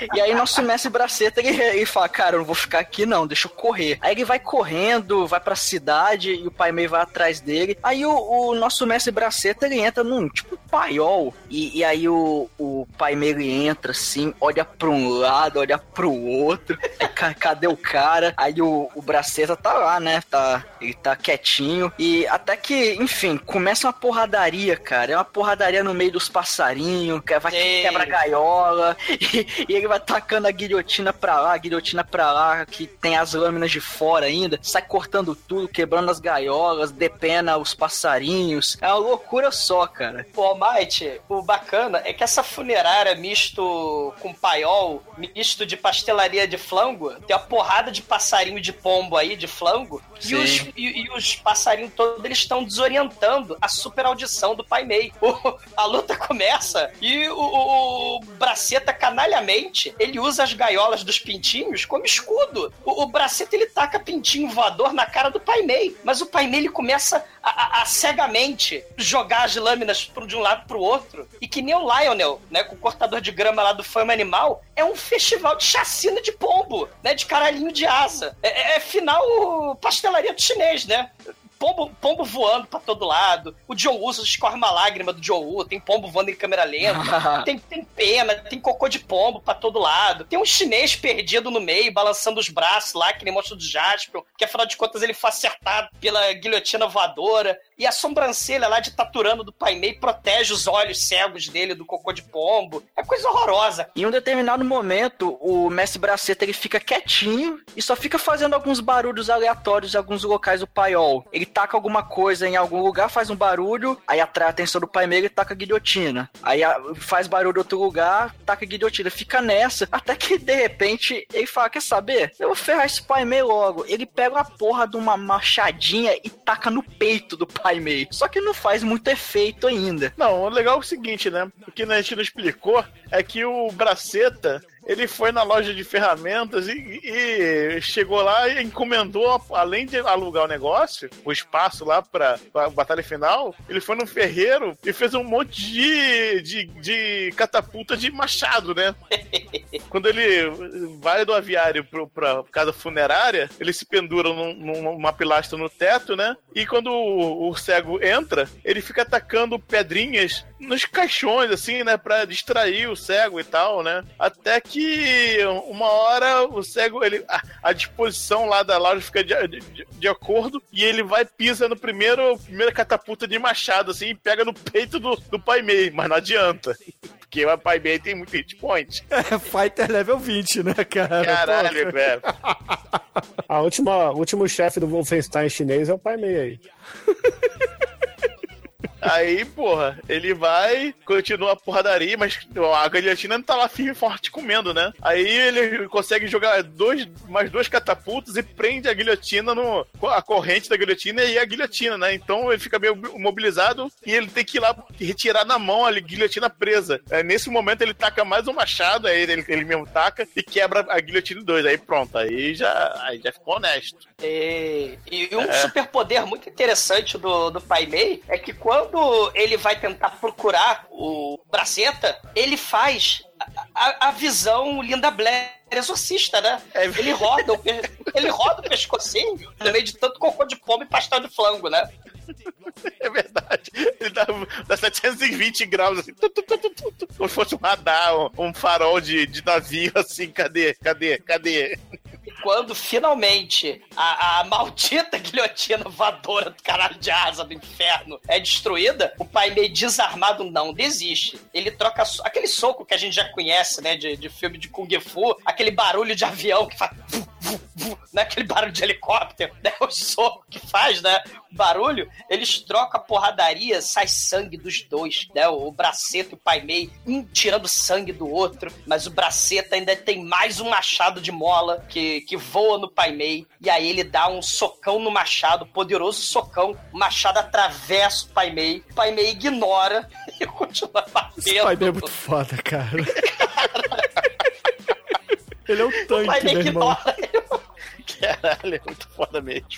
e aí nosso mestre Braceta ele, ele fala: Cara, eu não vou ficar aqui não, deixa eu correr. Aí ele vai correndo, vai pra cidade e o pai meio vai atrás dele. Aí o, o nosso mestre Braceta ele entra num tipo paiol. E, e aí o, o pai meio entra assim, olha pra um lado, olha pro outro. Aí, ca- cadê o cara? Aí o, o Braceta tá lá, né? Tá, ele tá quietinho. E até que, enfim, começa uma porradaria, cara. É uma porradaria no meio dos passarinhos, que vai Ei. quebra gaiola. E, e ele vai tacando a guilhotina pra lá, a guilhotina pra lá, que tem as lâminas de fora ainda. Sai cortando tudo, quebrando as gaiolas, depena os passarinhos. É uma loucura só, cara. Pô, Might, o bacana é que essa funerária misto com paiol, misto de pastelaria de flango, tem uma porrada de passarinho de pombo aí, de flango, e os, e, e os passarinhos todos eles estão desorientando a super audição do Pai Mei. O- a luta começa e o, o, o Braceta, canalhamente, ele usa as gaiolas dos pintinhos como escudo. O, o Braceta, ele taca pintinho voador na cara do Pai Mei, mas o Pai Mei, ele começa a, a- a cegamente jogar as lâminas de um lado pro outro. E que nem o Lionel, né, com o cortador de grama lá do Fama Animal, é um festival de chacina de pombo, né, de caralhinho de asa. É, é- é final pastelaria do chinês, né? Pombo, pombo voando pra todo lado. O John Uso escorre uma lágrima do John Woo. Tem pombo voando em câmera lenta. tem, tem pena, tem cocô de pombo pra todo lado. Tem um chinês perdido no meio, balançando os braços lá, que nem monstro do Jaspion. Que afinal de contas ele foi acertado pela guilhotina voadora. E a sobrancelha lá de Taturano do Pai Mei protege os olhos cegos dele do cocô de pombo. É coisa horrorosa. Em um determinado momento, o mestre Braceta ele fica quietinho e só fica fazendo alguns barulhos aleatórios em alguns locais do paiol. Ele taca alguma coisa em algum lugar, faz um barulho, aí atrai a atenção do pai meio e taca a guilhotina. Aí faz barulho em outro lugar, taca a guilhotina. Fica nessa, até que de repente ele fala: Quer saber? Eu vou ferrar esse pai meio logo. Ele pega a porra de uma machadinha e taca no peito do pai meio. Só que não faz muito efeito ainda. Não, o legal é o seguinte, né? O que a gente não explicou é que o Braceta, ele foi na loja de ferramentas e, e chegou lá e encomendou, além de alugar o negócio, o espaço lá pra, pra batalha final, ele foi no ferreiro e fez um monte de, de, de catapulta de machado, né? Quando ele vai do aviário pro, pra casa funerária, ele se pendura num- numa pilastra no teto, né? E quando o, o cego entra, ele fica atacando pedrinhas nos caixões, assim, né? Pra distrair o cego e tal, né? Até que uma hora o cego, ele, a, a disposição lá da loja fica de, de, de acordo e ele vai pisa no primeiro primeira catapulta de machado, assim, e pega no peito do, do Pai Mei, mas não adianta. Porque o Pai Mei tem muito hit point. É Fighter level 20, né, cara? Caralho, velho. A última, o último chefe do Wolfenstein chinês é o Pai Mei aí. Aí, porra, ele vai, continua a porradaria, mas a guilhotina não tá lá firme e forte comendo, né? Aí ele consegue jogar dois, mais duas catapultas e prende a guilhotina no. a corrente da guilhotina e a guilhotina, né? Então ele fica meio mobilizado e ele tem que ir lá retirar na mão a guilhotina presa. É, nesse momento ele taca mais um machado, aí ele, ele mesmo taca e quebra a guilhotina em dois. Aí pronto, aí já, aí já ficou honesto. E, e um É. superpoder muito interessante do, do Pai Mei é que quando ele vai tentar procurar o Braceta, ele faz a, a- visão Linda Blair exorcista, né? Ele roda o, ele roda o pescocinho no meio de tanto cocô de pombo e pastel de flango, né? É verdade. Ele dá, dá 720 graus, assim, tu, tu, tu, como se fosse um radar, um, um farol de, de navio, assim, cadê, cadê, cadê? Quando finalmente a, a maldita guilhotina voadora do caralho de asa do inferno é destruída, o pai meio desarmado não desiste. Ele troca so- aquele soco que a gente já conhece, né, de, de filme de Kung Fu, aquele barulho de avião que faz. vu, né, aquele barulho de helicóptero, né, o soco que faz, né, barulho. Eles trocam a porradaria, sai sangue dos dois, né, o Braceta e o Pai Mei, um tirando sangue do outro, mas o Braceta ainda tem mais um machado de mola que, que voa no Pai Mei, e aí ele dá um socão no machado, poderoso socão, o machado atravessa o Pai Mei, o Pai Mei ignora e continua batendo. Esse pai Mei é muito foda, cara. Ele é um O Pai tanque, Mei ignora. Caralho, é muito foda mesmo.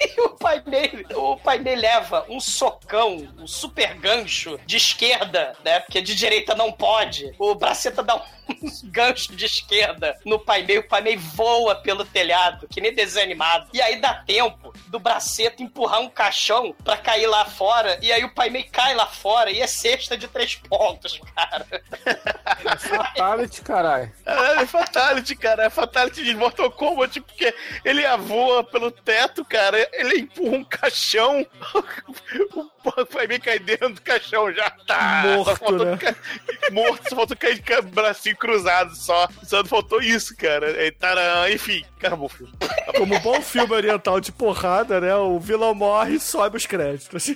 E o pai dele, o pai dele leva um socão, um super gancho de esquerda, né? Porque de direita não pode. O Braceta dá um gancho de esquerda no pai meio, o pai meio voa pelo telhado, que nem desenho animado. E aí dá tempo do Braceta empurrar um caixão pra cair lá fora, e aí o pai meio cai lá fora e é cesta de três pontos, cara. Fatality, caralho. É, é Fatality, cara. É Fatality de Mortal Kombat, porque ele voa pelo teto, cara. Ele empurra um caixão. O pai meio cai dentro do caixão já. Tá. Morto, só faltou né? ca- Morto, só faltou cair de bracinho cruzado só. Só não faltou isso, cara. Aí, taran, enfim, acabou o filme. Como bom filme oriental de porrada, né? O vilão morre e sobe os créditos.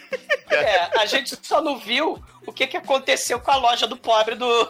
É, a gente só não viu o que, que aconteceu com a loja do pobre do,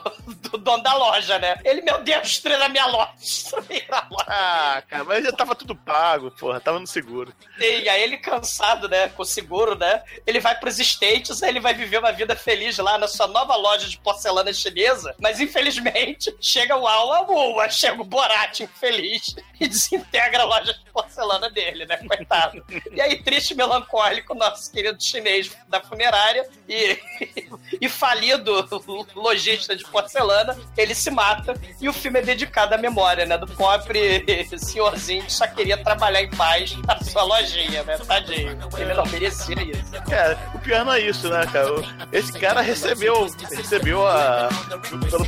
do dono da loja, né? Ele, meu Deus, destruíram a minha loja. destruíram a loja. Ah, cara, mas já tava tudo pago, porra. Tava no seguro. E aí ele cansado, né, com o seguro, né, ele vai pros States, aí ele vai viver uma vida feliz lá na sua nova loja de porcelana chinesa, mas infelizmente chega o Aua Ua, chega o Borat infeliz e desintegra a loja de porcelana dele, né, coitado. E aí, triste e melancólico, nosso querido chinês da funerária e, e falido lojista de porcelana, ele se mata e o filme é dedicado à memória, né, do pobre senhorzinho que só queria trabalhar em paz na sua lojinha, né, tadinho. Ele não merecia isso. Cara, o pior não é isso, né, cara? Esse cara recebeu, recebeu a.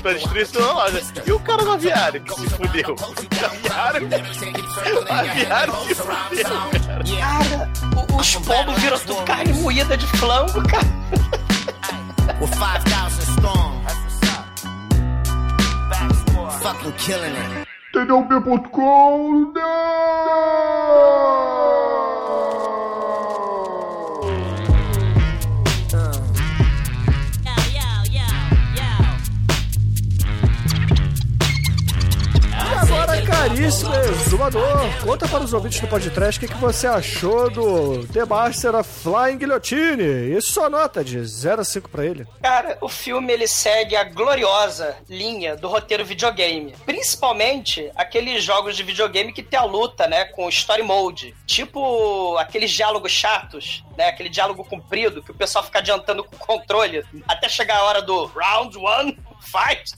pelo destruição da loja. E o cara do aviário que se fudeu? O aviário. O aviário se fudeu, cara. Cara, os pombos viram tudo carne moída de flango, cara. with 5,000 strong. Fucking killing it. They don't be put cold. Caríssimo exumador, conta para os ouvintes do podcast o que, você achou do The Master of Flying Guillotine e sua nota de 0 a 5 pra ele. Cara, o filme ele segue a gloriosa linha do roteiro videogame. Principalmente aqueles jogos de videogame que tem a luta, né, com story mode. Tipo aqueles diálogos chatos, né, aquele diálogo comprido que o pessoal fica adiantando com o controle até chegar a hora do round one fight.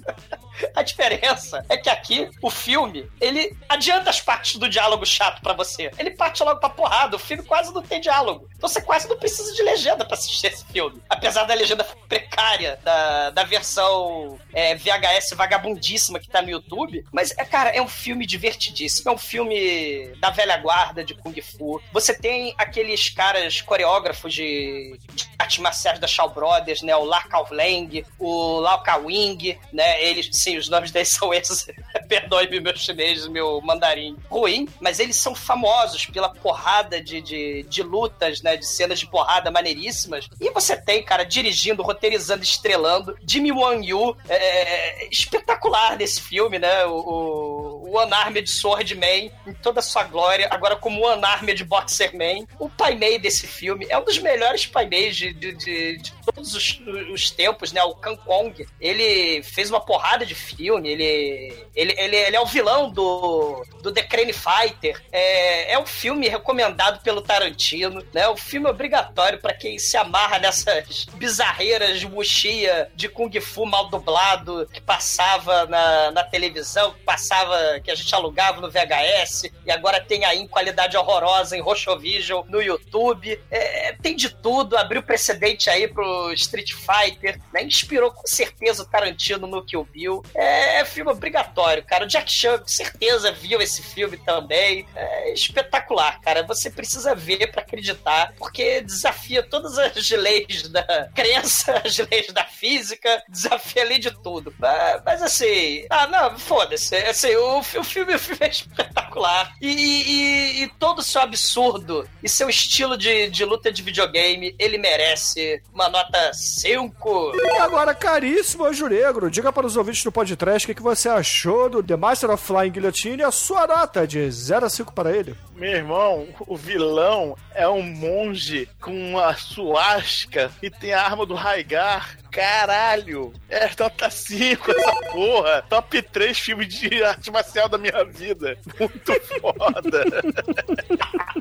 A diferença é que aqui o filme ele adianta as partes do diálogo chato pra você. Ele parte logo pra porrada. O filme quase não tem diálogo. Então você quase não precisa de legenda pra assistir esse filme. Apesar da legenda precária da, da versão é, VHS vagabundíssima que tá no YouTube. Mas, é, cara, é um filme divertidíssimo. É um filme da velha guarda de Kung Fu. Você tem aqueles caras coreógrafos de, de artes marciais da Shaw Brothers, né? O Lar Kao Leng, o Lau Ka Wing, né? Eles sim, os nomes deles são esses. Perdoe-me meu chinês, meu mandarim ruim, mas eles são famosos pela porrada de, de, de, lutas, né? De cenas de porrada maneiríssimas. E você tem, cara, dirigindo, roteirizando, estrelando. Jimmy Wang Yu, é, espetacular nesse filme, né? O, o One Armed Swordman, em toda a sua glória, agora como One Armed Boxerman. O Pai Mei desse filme é um dos melhores Pai Meis de, de, de, de todos os, os tempos, né? O Kang Kong, ele fez uma porrada de filme, ele, ele, ele, ele é o vilão do, do The Crane Fighter. É, é um filme recomendado pelo Tarantino, né? Um filme obrigatório para quem se amarra nessas bizarreiras de wuxia, de Kung Fu mal dublado, que passava na, na televisão, que passava, que a gente alugava no VHS, e agora tem aí em qualidade horrorosa em Rochovision no YouTube. É, tem de tudo, abriu precedente aí pro Street Fighter, né? Inspirou com certeza o Tarantino no Kill Bill. É, é filme obrigatório, cara. O Jack Chan, com certeza, viu esse filme também. É espetacular, cara. Você precisa ver para acreditar, porque desafia todas as leis da crença, as leis da física, desafia a lei de tudo. Mas, mas assim, ah, não, foda-se. Assim, o, o, filme, o filme é espetacular. E, e, e, todo o seu absurdo e seu estilo de, de luta de videogame, ele merece uma nota 5. E agora, caríssimo Juregro, diga para os ouvintes do podcast o que, que você achou do The Master of Flying Guillotine e a sua nota de 0 a 5 para ele. Meu irmão, o vilão é um monge com uma suasca e tem a arma do Raigar. Caralho! É nota 5 essa porra! Top 3 filme de arte marcial da minha vida. Muito foda!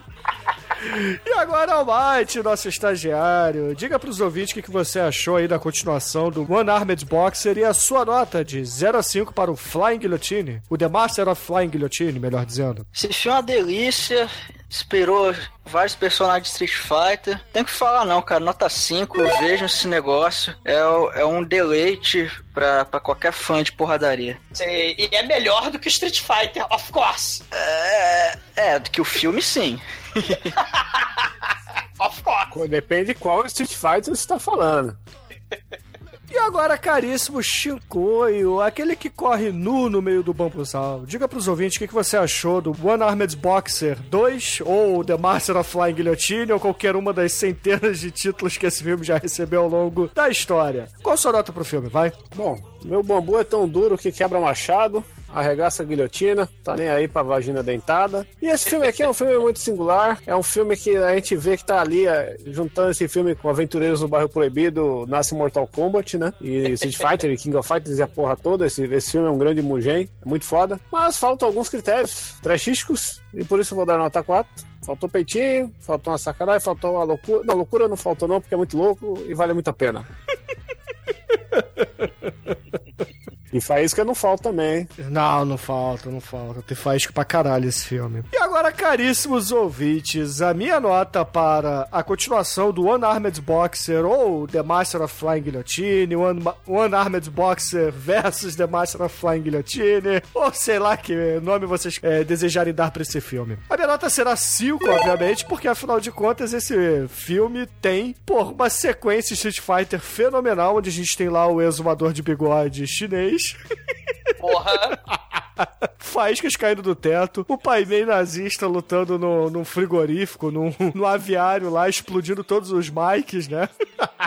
E agora, Almighty, nosso estagiário, diga pros ouvintes o que, você achou aí da continuação do One Armed Boxer e a sua nota de 0 a 5 para o Flying Guillotine, o The Master of Flying Guillotine, melhor dizendo. Esse filme é uma delícia, inspirou vários personagens de Street Fighter. Tem que falar não, cara, nota 5, vejam esse negócio. É, é um deleite pra, pra qualquer fã de porradaria. E é melhor do que Street Fighter, of course. É, é do que o filme, sim. Depende de qual Street Fighter você está falando. E agora, caríssimo Shinkoio, aquele que corre nu no meio do bambuzal. Diga pros ouvintes o que, que você achou do One Armed Boxer 2, ou The Master of Flying Guillotine, ou qualquer uma das centenas de títulos que esse filme já recebeu ao longo da história. Qual a sua nota pro filme, vai? Bom, meu bambu é tão duro que quebra machado arregaça a guilhotina, tá nem aí pra vagina dentada. E esse filme aqui é um filme muito singular, é um filme que a gente vê que tá ali, é, juntando esse filme com Aventureiros do Bairro Proibido, nasce Mortal Kombat, né? E Street Fighter e King of Fighters e a porra toda. Esse, esse filme é um grande mugen, é muito foda. Mas faltam alguns critérios trashísticos, e por isso eu vou dar nota 4. Faltou peitinho, faltou uma sacanagem, faltou uma loucura. Não, loucura não faltou não, porque é muito louco e vale muito a pena. E faísca não falta também. Não, não falta, não falta. Tem faísca pra caralho esse filme. E agora, caríssimos ouvintes, a minha nota para a continuação do One Armed Boxer ou The Master of Flying Guillotine, One, One Armed Boxer versus The Master of Flying Guillotine, ou sei lá que nome vocês é, desejarem dar pra esse filme. A minha nota será 5, obviamente, porque afinal de contas esse filme tem, por uma sequência Street Fighter fenomenal, onde a gente tem lá o exumador de bigode chinês. Porra! Faíscas caindo do teto, o pai meio nazista lutando no, num frigorífico, num, no aviário lá, explodindo todos os mics, né?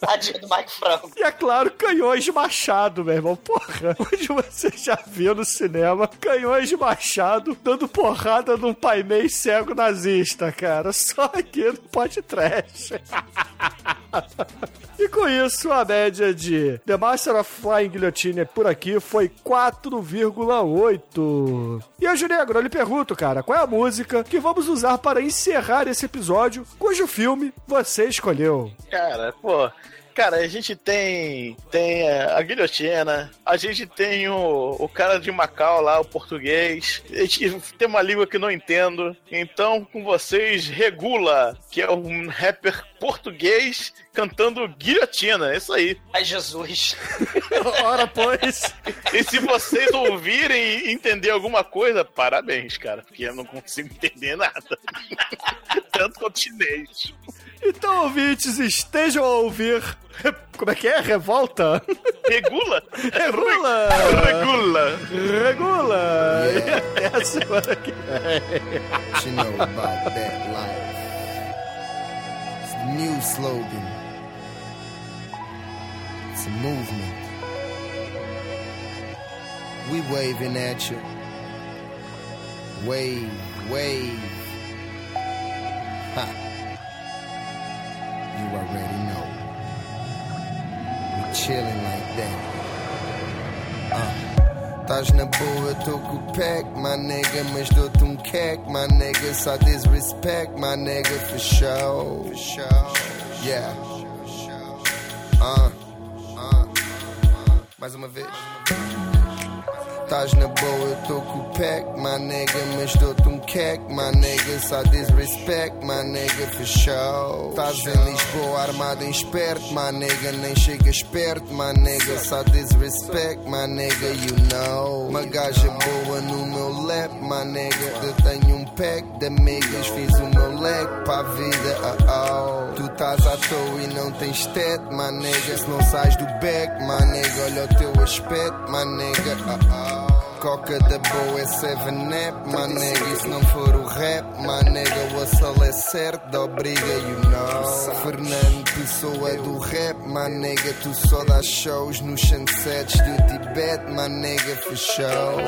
Tadinho do Mike Franco. E é claro, canhões de machado, meu irmão. Porra, onde você já viu no cinema canhões de machado dando porrada num painel cego nazista, cara. Só aqui no Pod Trash. E com isso, a média de The Master of Flying Guillotine por aqui foi 4,8. E a Junegro, eu lhe pergunto, cara, qual é a música que vamos usar para encerrar esse episódio, cujo filme você escolheu? Cara, pô. Cara, a gente tem tem é, a guilhotina, a gente tem o, o cara de Macau lá, o português. A gente tem uma língua que não entendo. Então, com vocês, Regula, que é um rapper português cantando guilhotina. É isso aí. Ai, Jesus. Ora, pois. E se vocês ouvirem e entender alguma coisa, parabéns, cara, porque eu não consigo entender nada. Tanto quanto chinês. Então, ouvintes, estejam a ouvir. Como é que é? Revolta? Regula? Regula! Regula! Regula! E até a semana que vem. What you know about that life? It's the new slogan. It's a movement. We waving at you. Wave, wave. Ha. You already know. We chilling like that. Uh. Tás na boa, eu tô com o pack, my nigga, mas dou-te um cack, my nigga. Só disrespect, my nigga, for show. For show. Yeah. Uh. Uh. Mais uma vez. Tás na boa, eu tô com o pack, my nigga, mas dou-te um cack, my nigga. Só disrespect, my nigga, for show. Tás em Lisboa, armado em esperto, my nigga, nem chegas perto, my nigga. Só disrespect, my nigga, you know. Uma gaja boa no meu lap, my nigga. Eu tenho um pack de amigas, fiz o meu leg pra vida, oh oh. Tu estás à toa e não tens teto, my nigga. Se não sais do back, my nigga, olha o teu aspecto, my nigga, oh oh. Coca da boa é 7-Up, my nigga. E se não for o rap, nigga, o assal é certo, obriga, you know. Fernando Pessoa do rap, nigga. Tu só dás shows nos sunsets do Tibete, for show.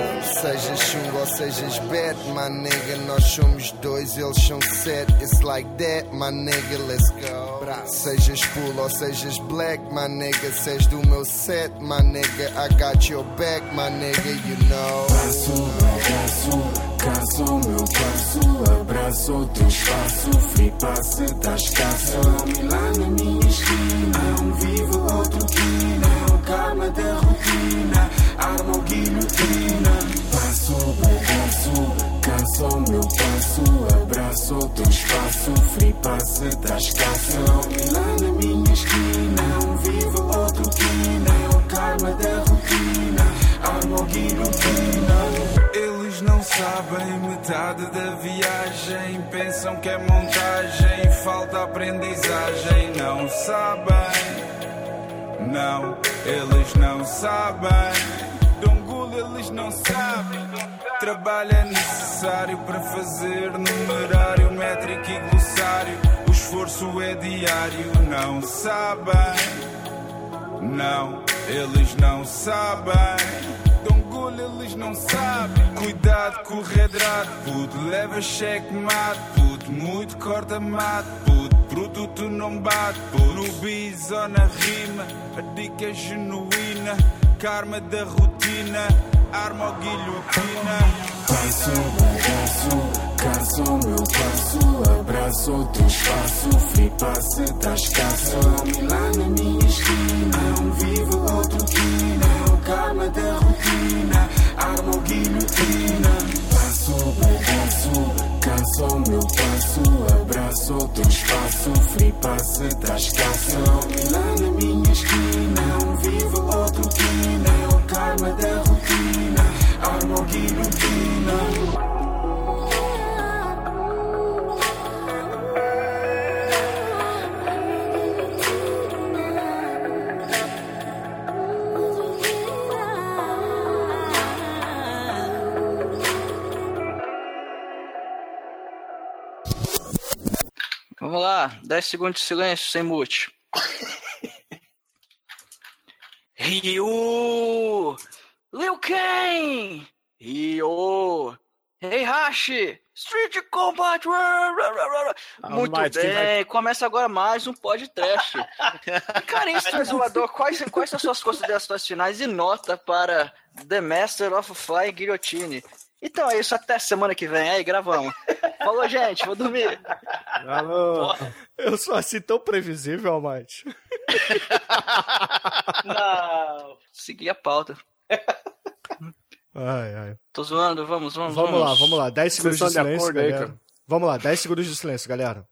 Sejas chungo ou sejas bet, nigga. Nós somos dois, eles são sete. It's like that, nigga, let's go. Sejas full ou sejas black, nigga. Sejas do meu set, nigga. I got your back, nigga, you know. Passo, abraço, caso meu passo, abraço o teu espaço, free passe tá escasso. Lá na minha esquina, um vivo, outro quina, o karma da rotina, arma ou guilhotina. Passo, abraço, caso meu passo, abraço o teu espaço, free passe tá escasso. Lá na minha esquina, um vivo, outro quina, o karma da rotina, Eles não sabem metade da viagem. Pensam que é montagem, falta aprendizagem. Não sabem, não, eles não sabem. Dongul, eles não sabem. Trabalho é necessário para fazer numerário, métrico e glossário. O esforço é diário, não sabem. Não, eles não sabem. Dongul, eles não sabem. Cuidado com o redrado, puto. Leva cheque mate, puto. Muito corta mate, puto. Produto não bate, puto. No bis ou na rima, a dica é genuína. Karma da rotina, arma ou guilhotina. Passo, abraço, caso meu passo, abraço o teu espaço, free passe tá escasso. E lá na minha esquina, um vivo, outro quina, é o karma da rotina, arma ou guilhotina. Passo, abraço, caso meu passo, abraço o teu espaço, free passe tá escasso. Lá na minha esquina, um vivo, outro quina, é o karma da rotina, arma ou guilhotina. Vamos lá, 10 segundos de silêncio sem mute. Ryu! Liu Kang! Ryu! Heihachi! Street Combat! Ah, Muito bem, vai- começa agora mais um podcast. Cara, isso, Transformador, quais, quais são suas considerações finais e nota para The Master of Flying Guillotine? Então é isso, até semana que vem. Aí, gravamos. Falou, gente, vou dormir. Alô. Eu sou assim tão previsível, Almighty. Não. Segui a pauta. Ai, ai. Tô zoando, vamos, vamos, Vamos lá, vamos lá. 10 segundos de Sessão de silêncio, acordo aí, galera. cara. Vamos lá, 10 segundos de silêncio, galera.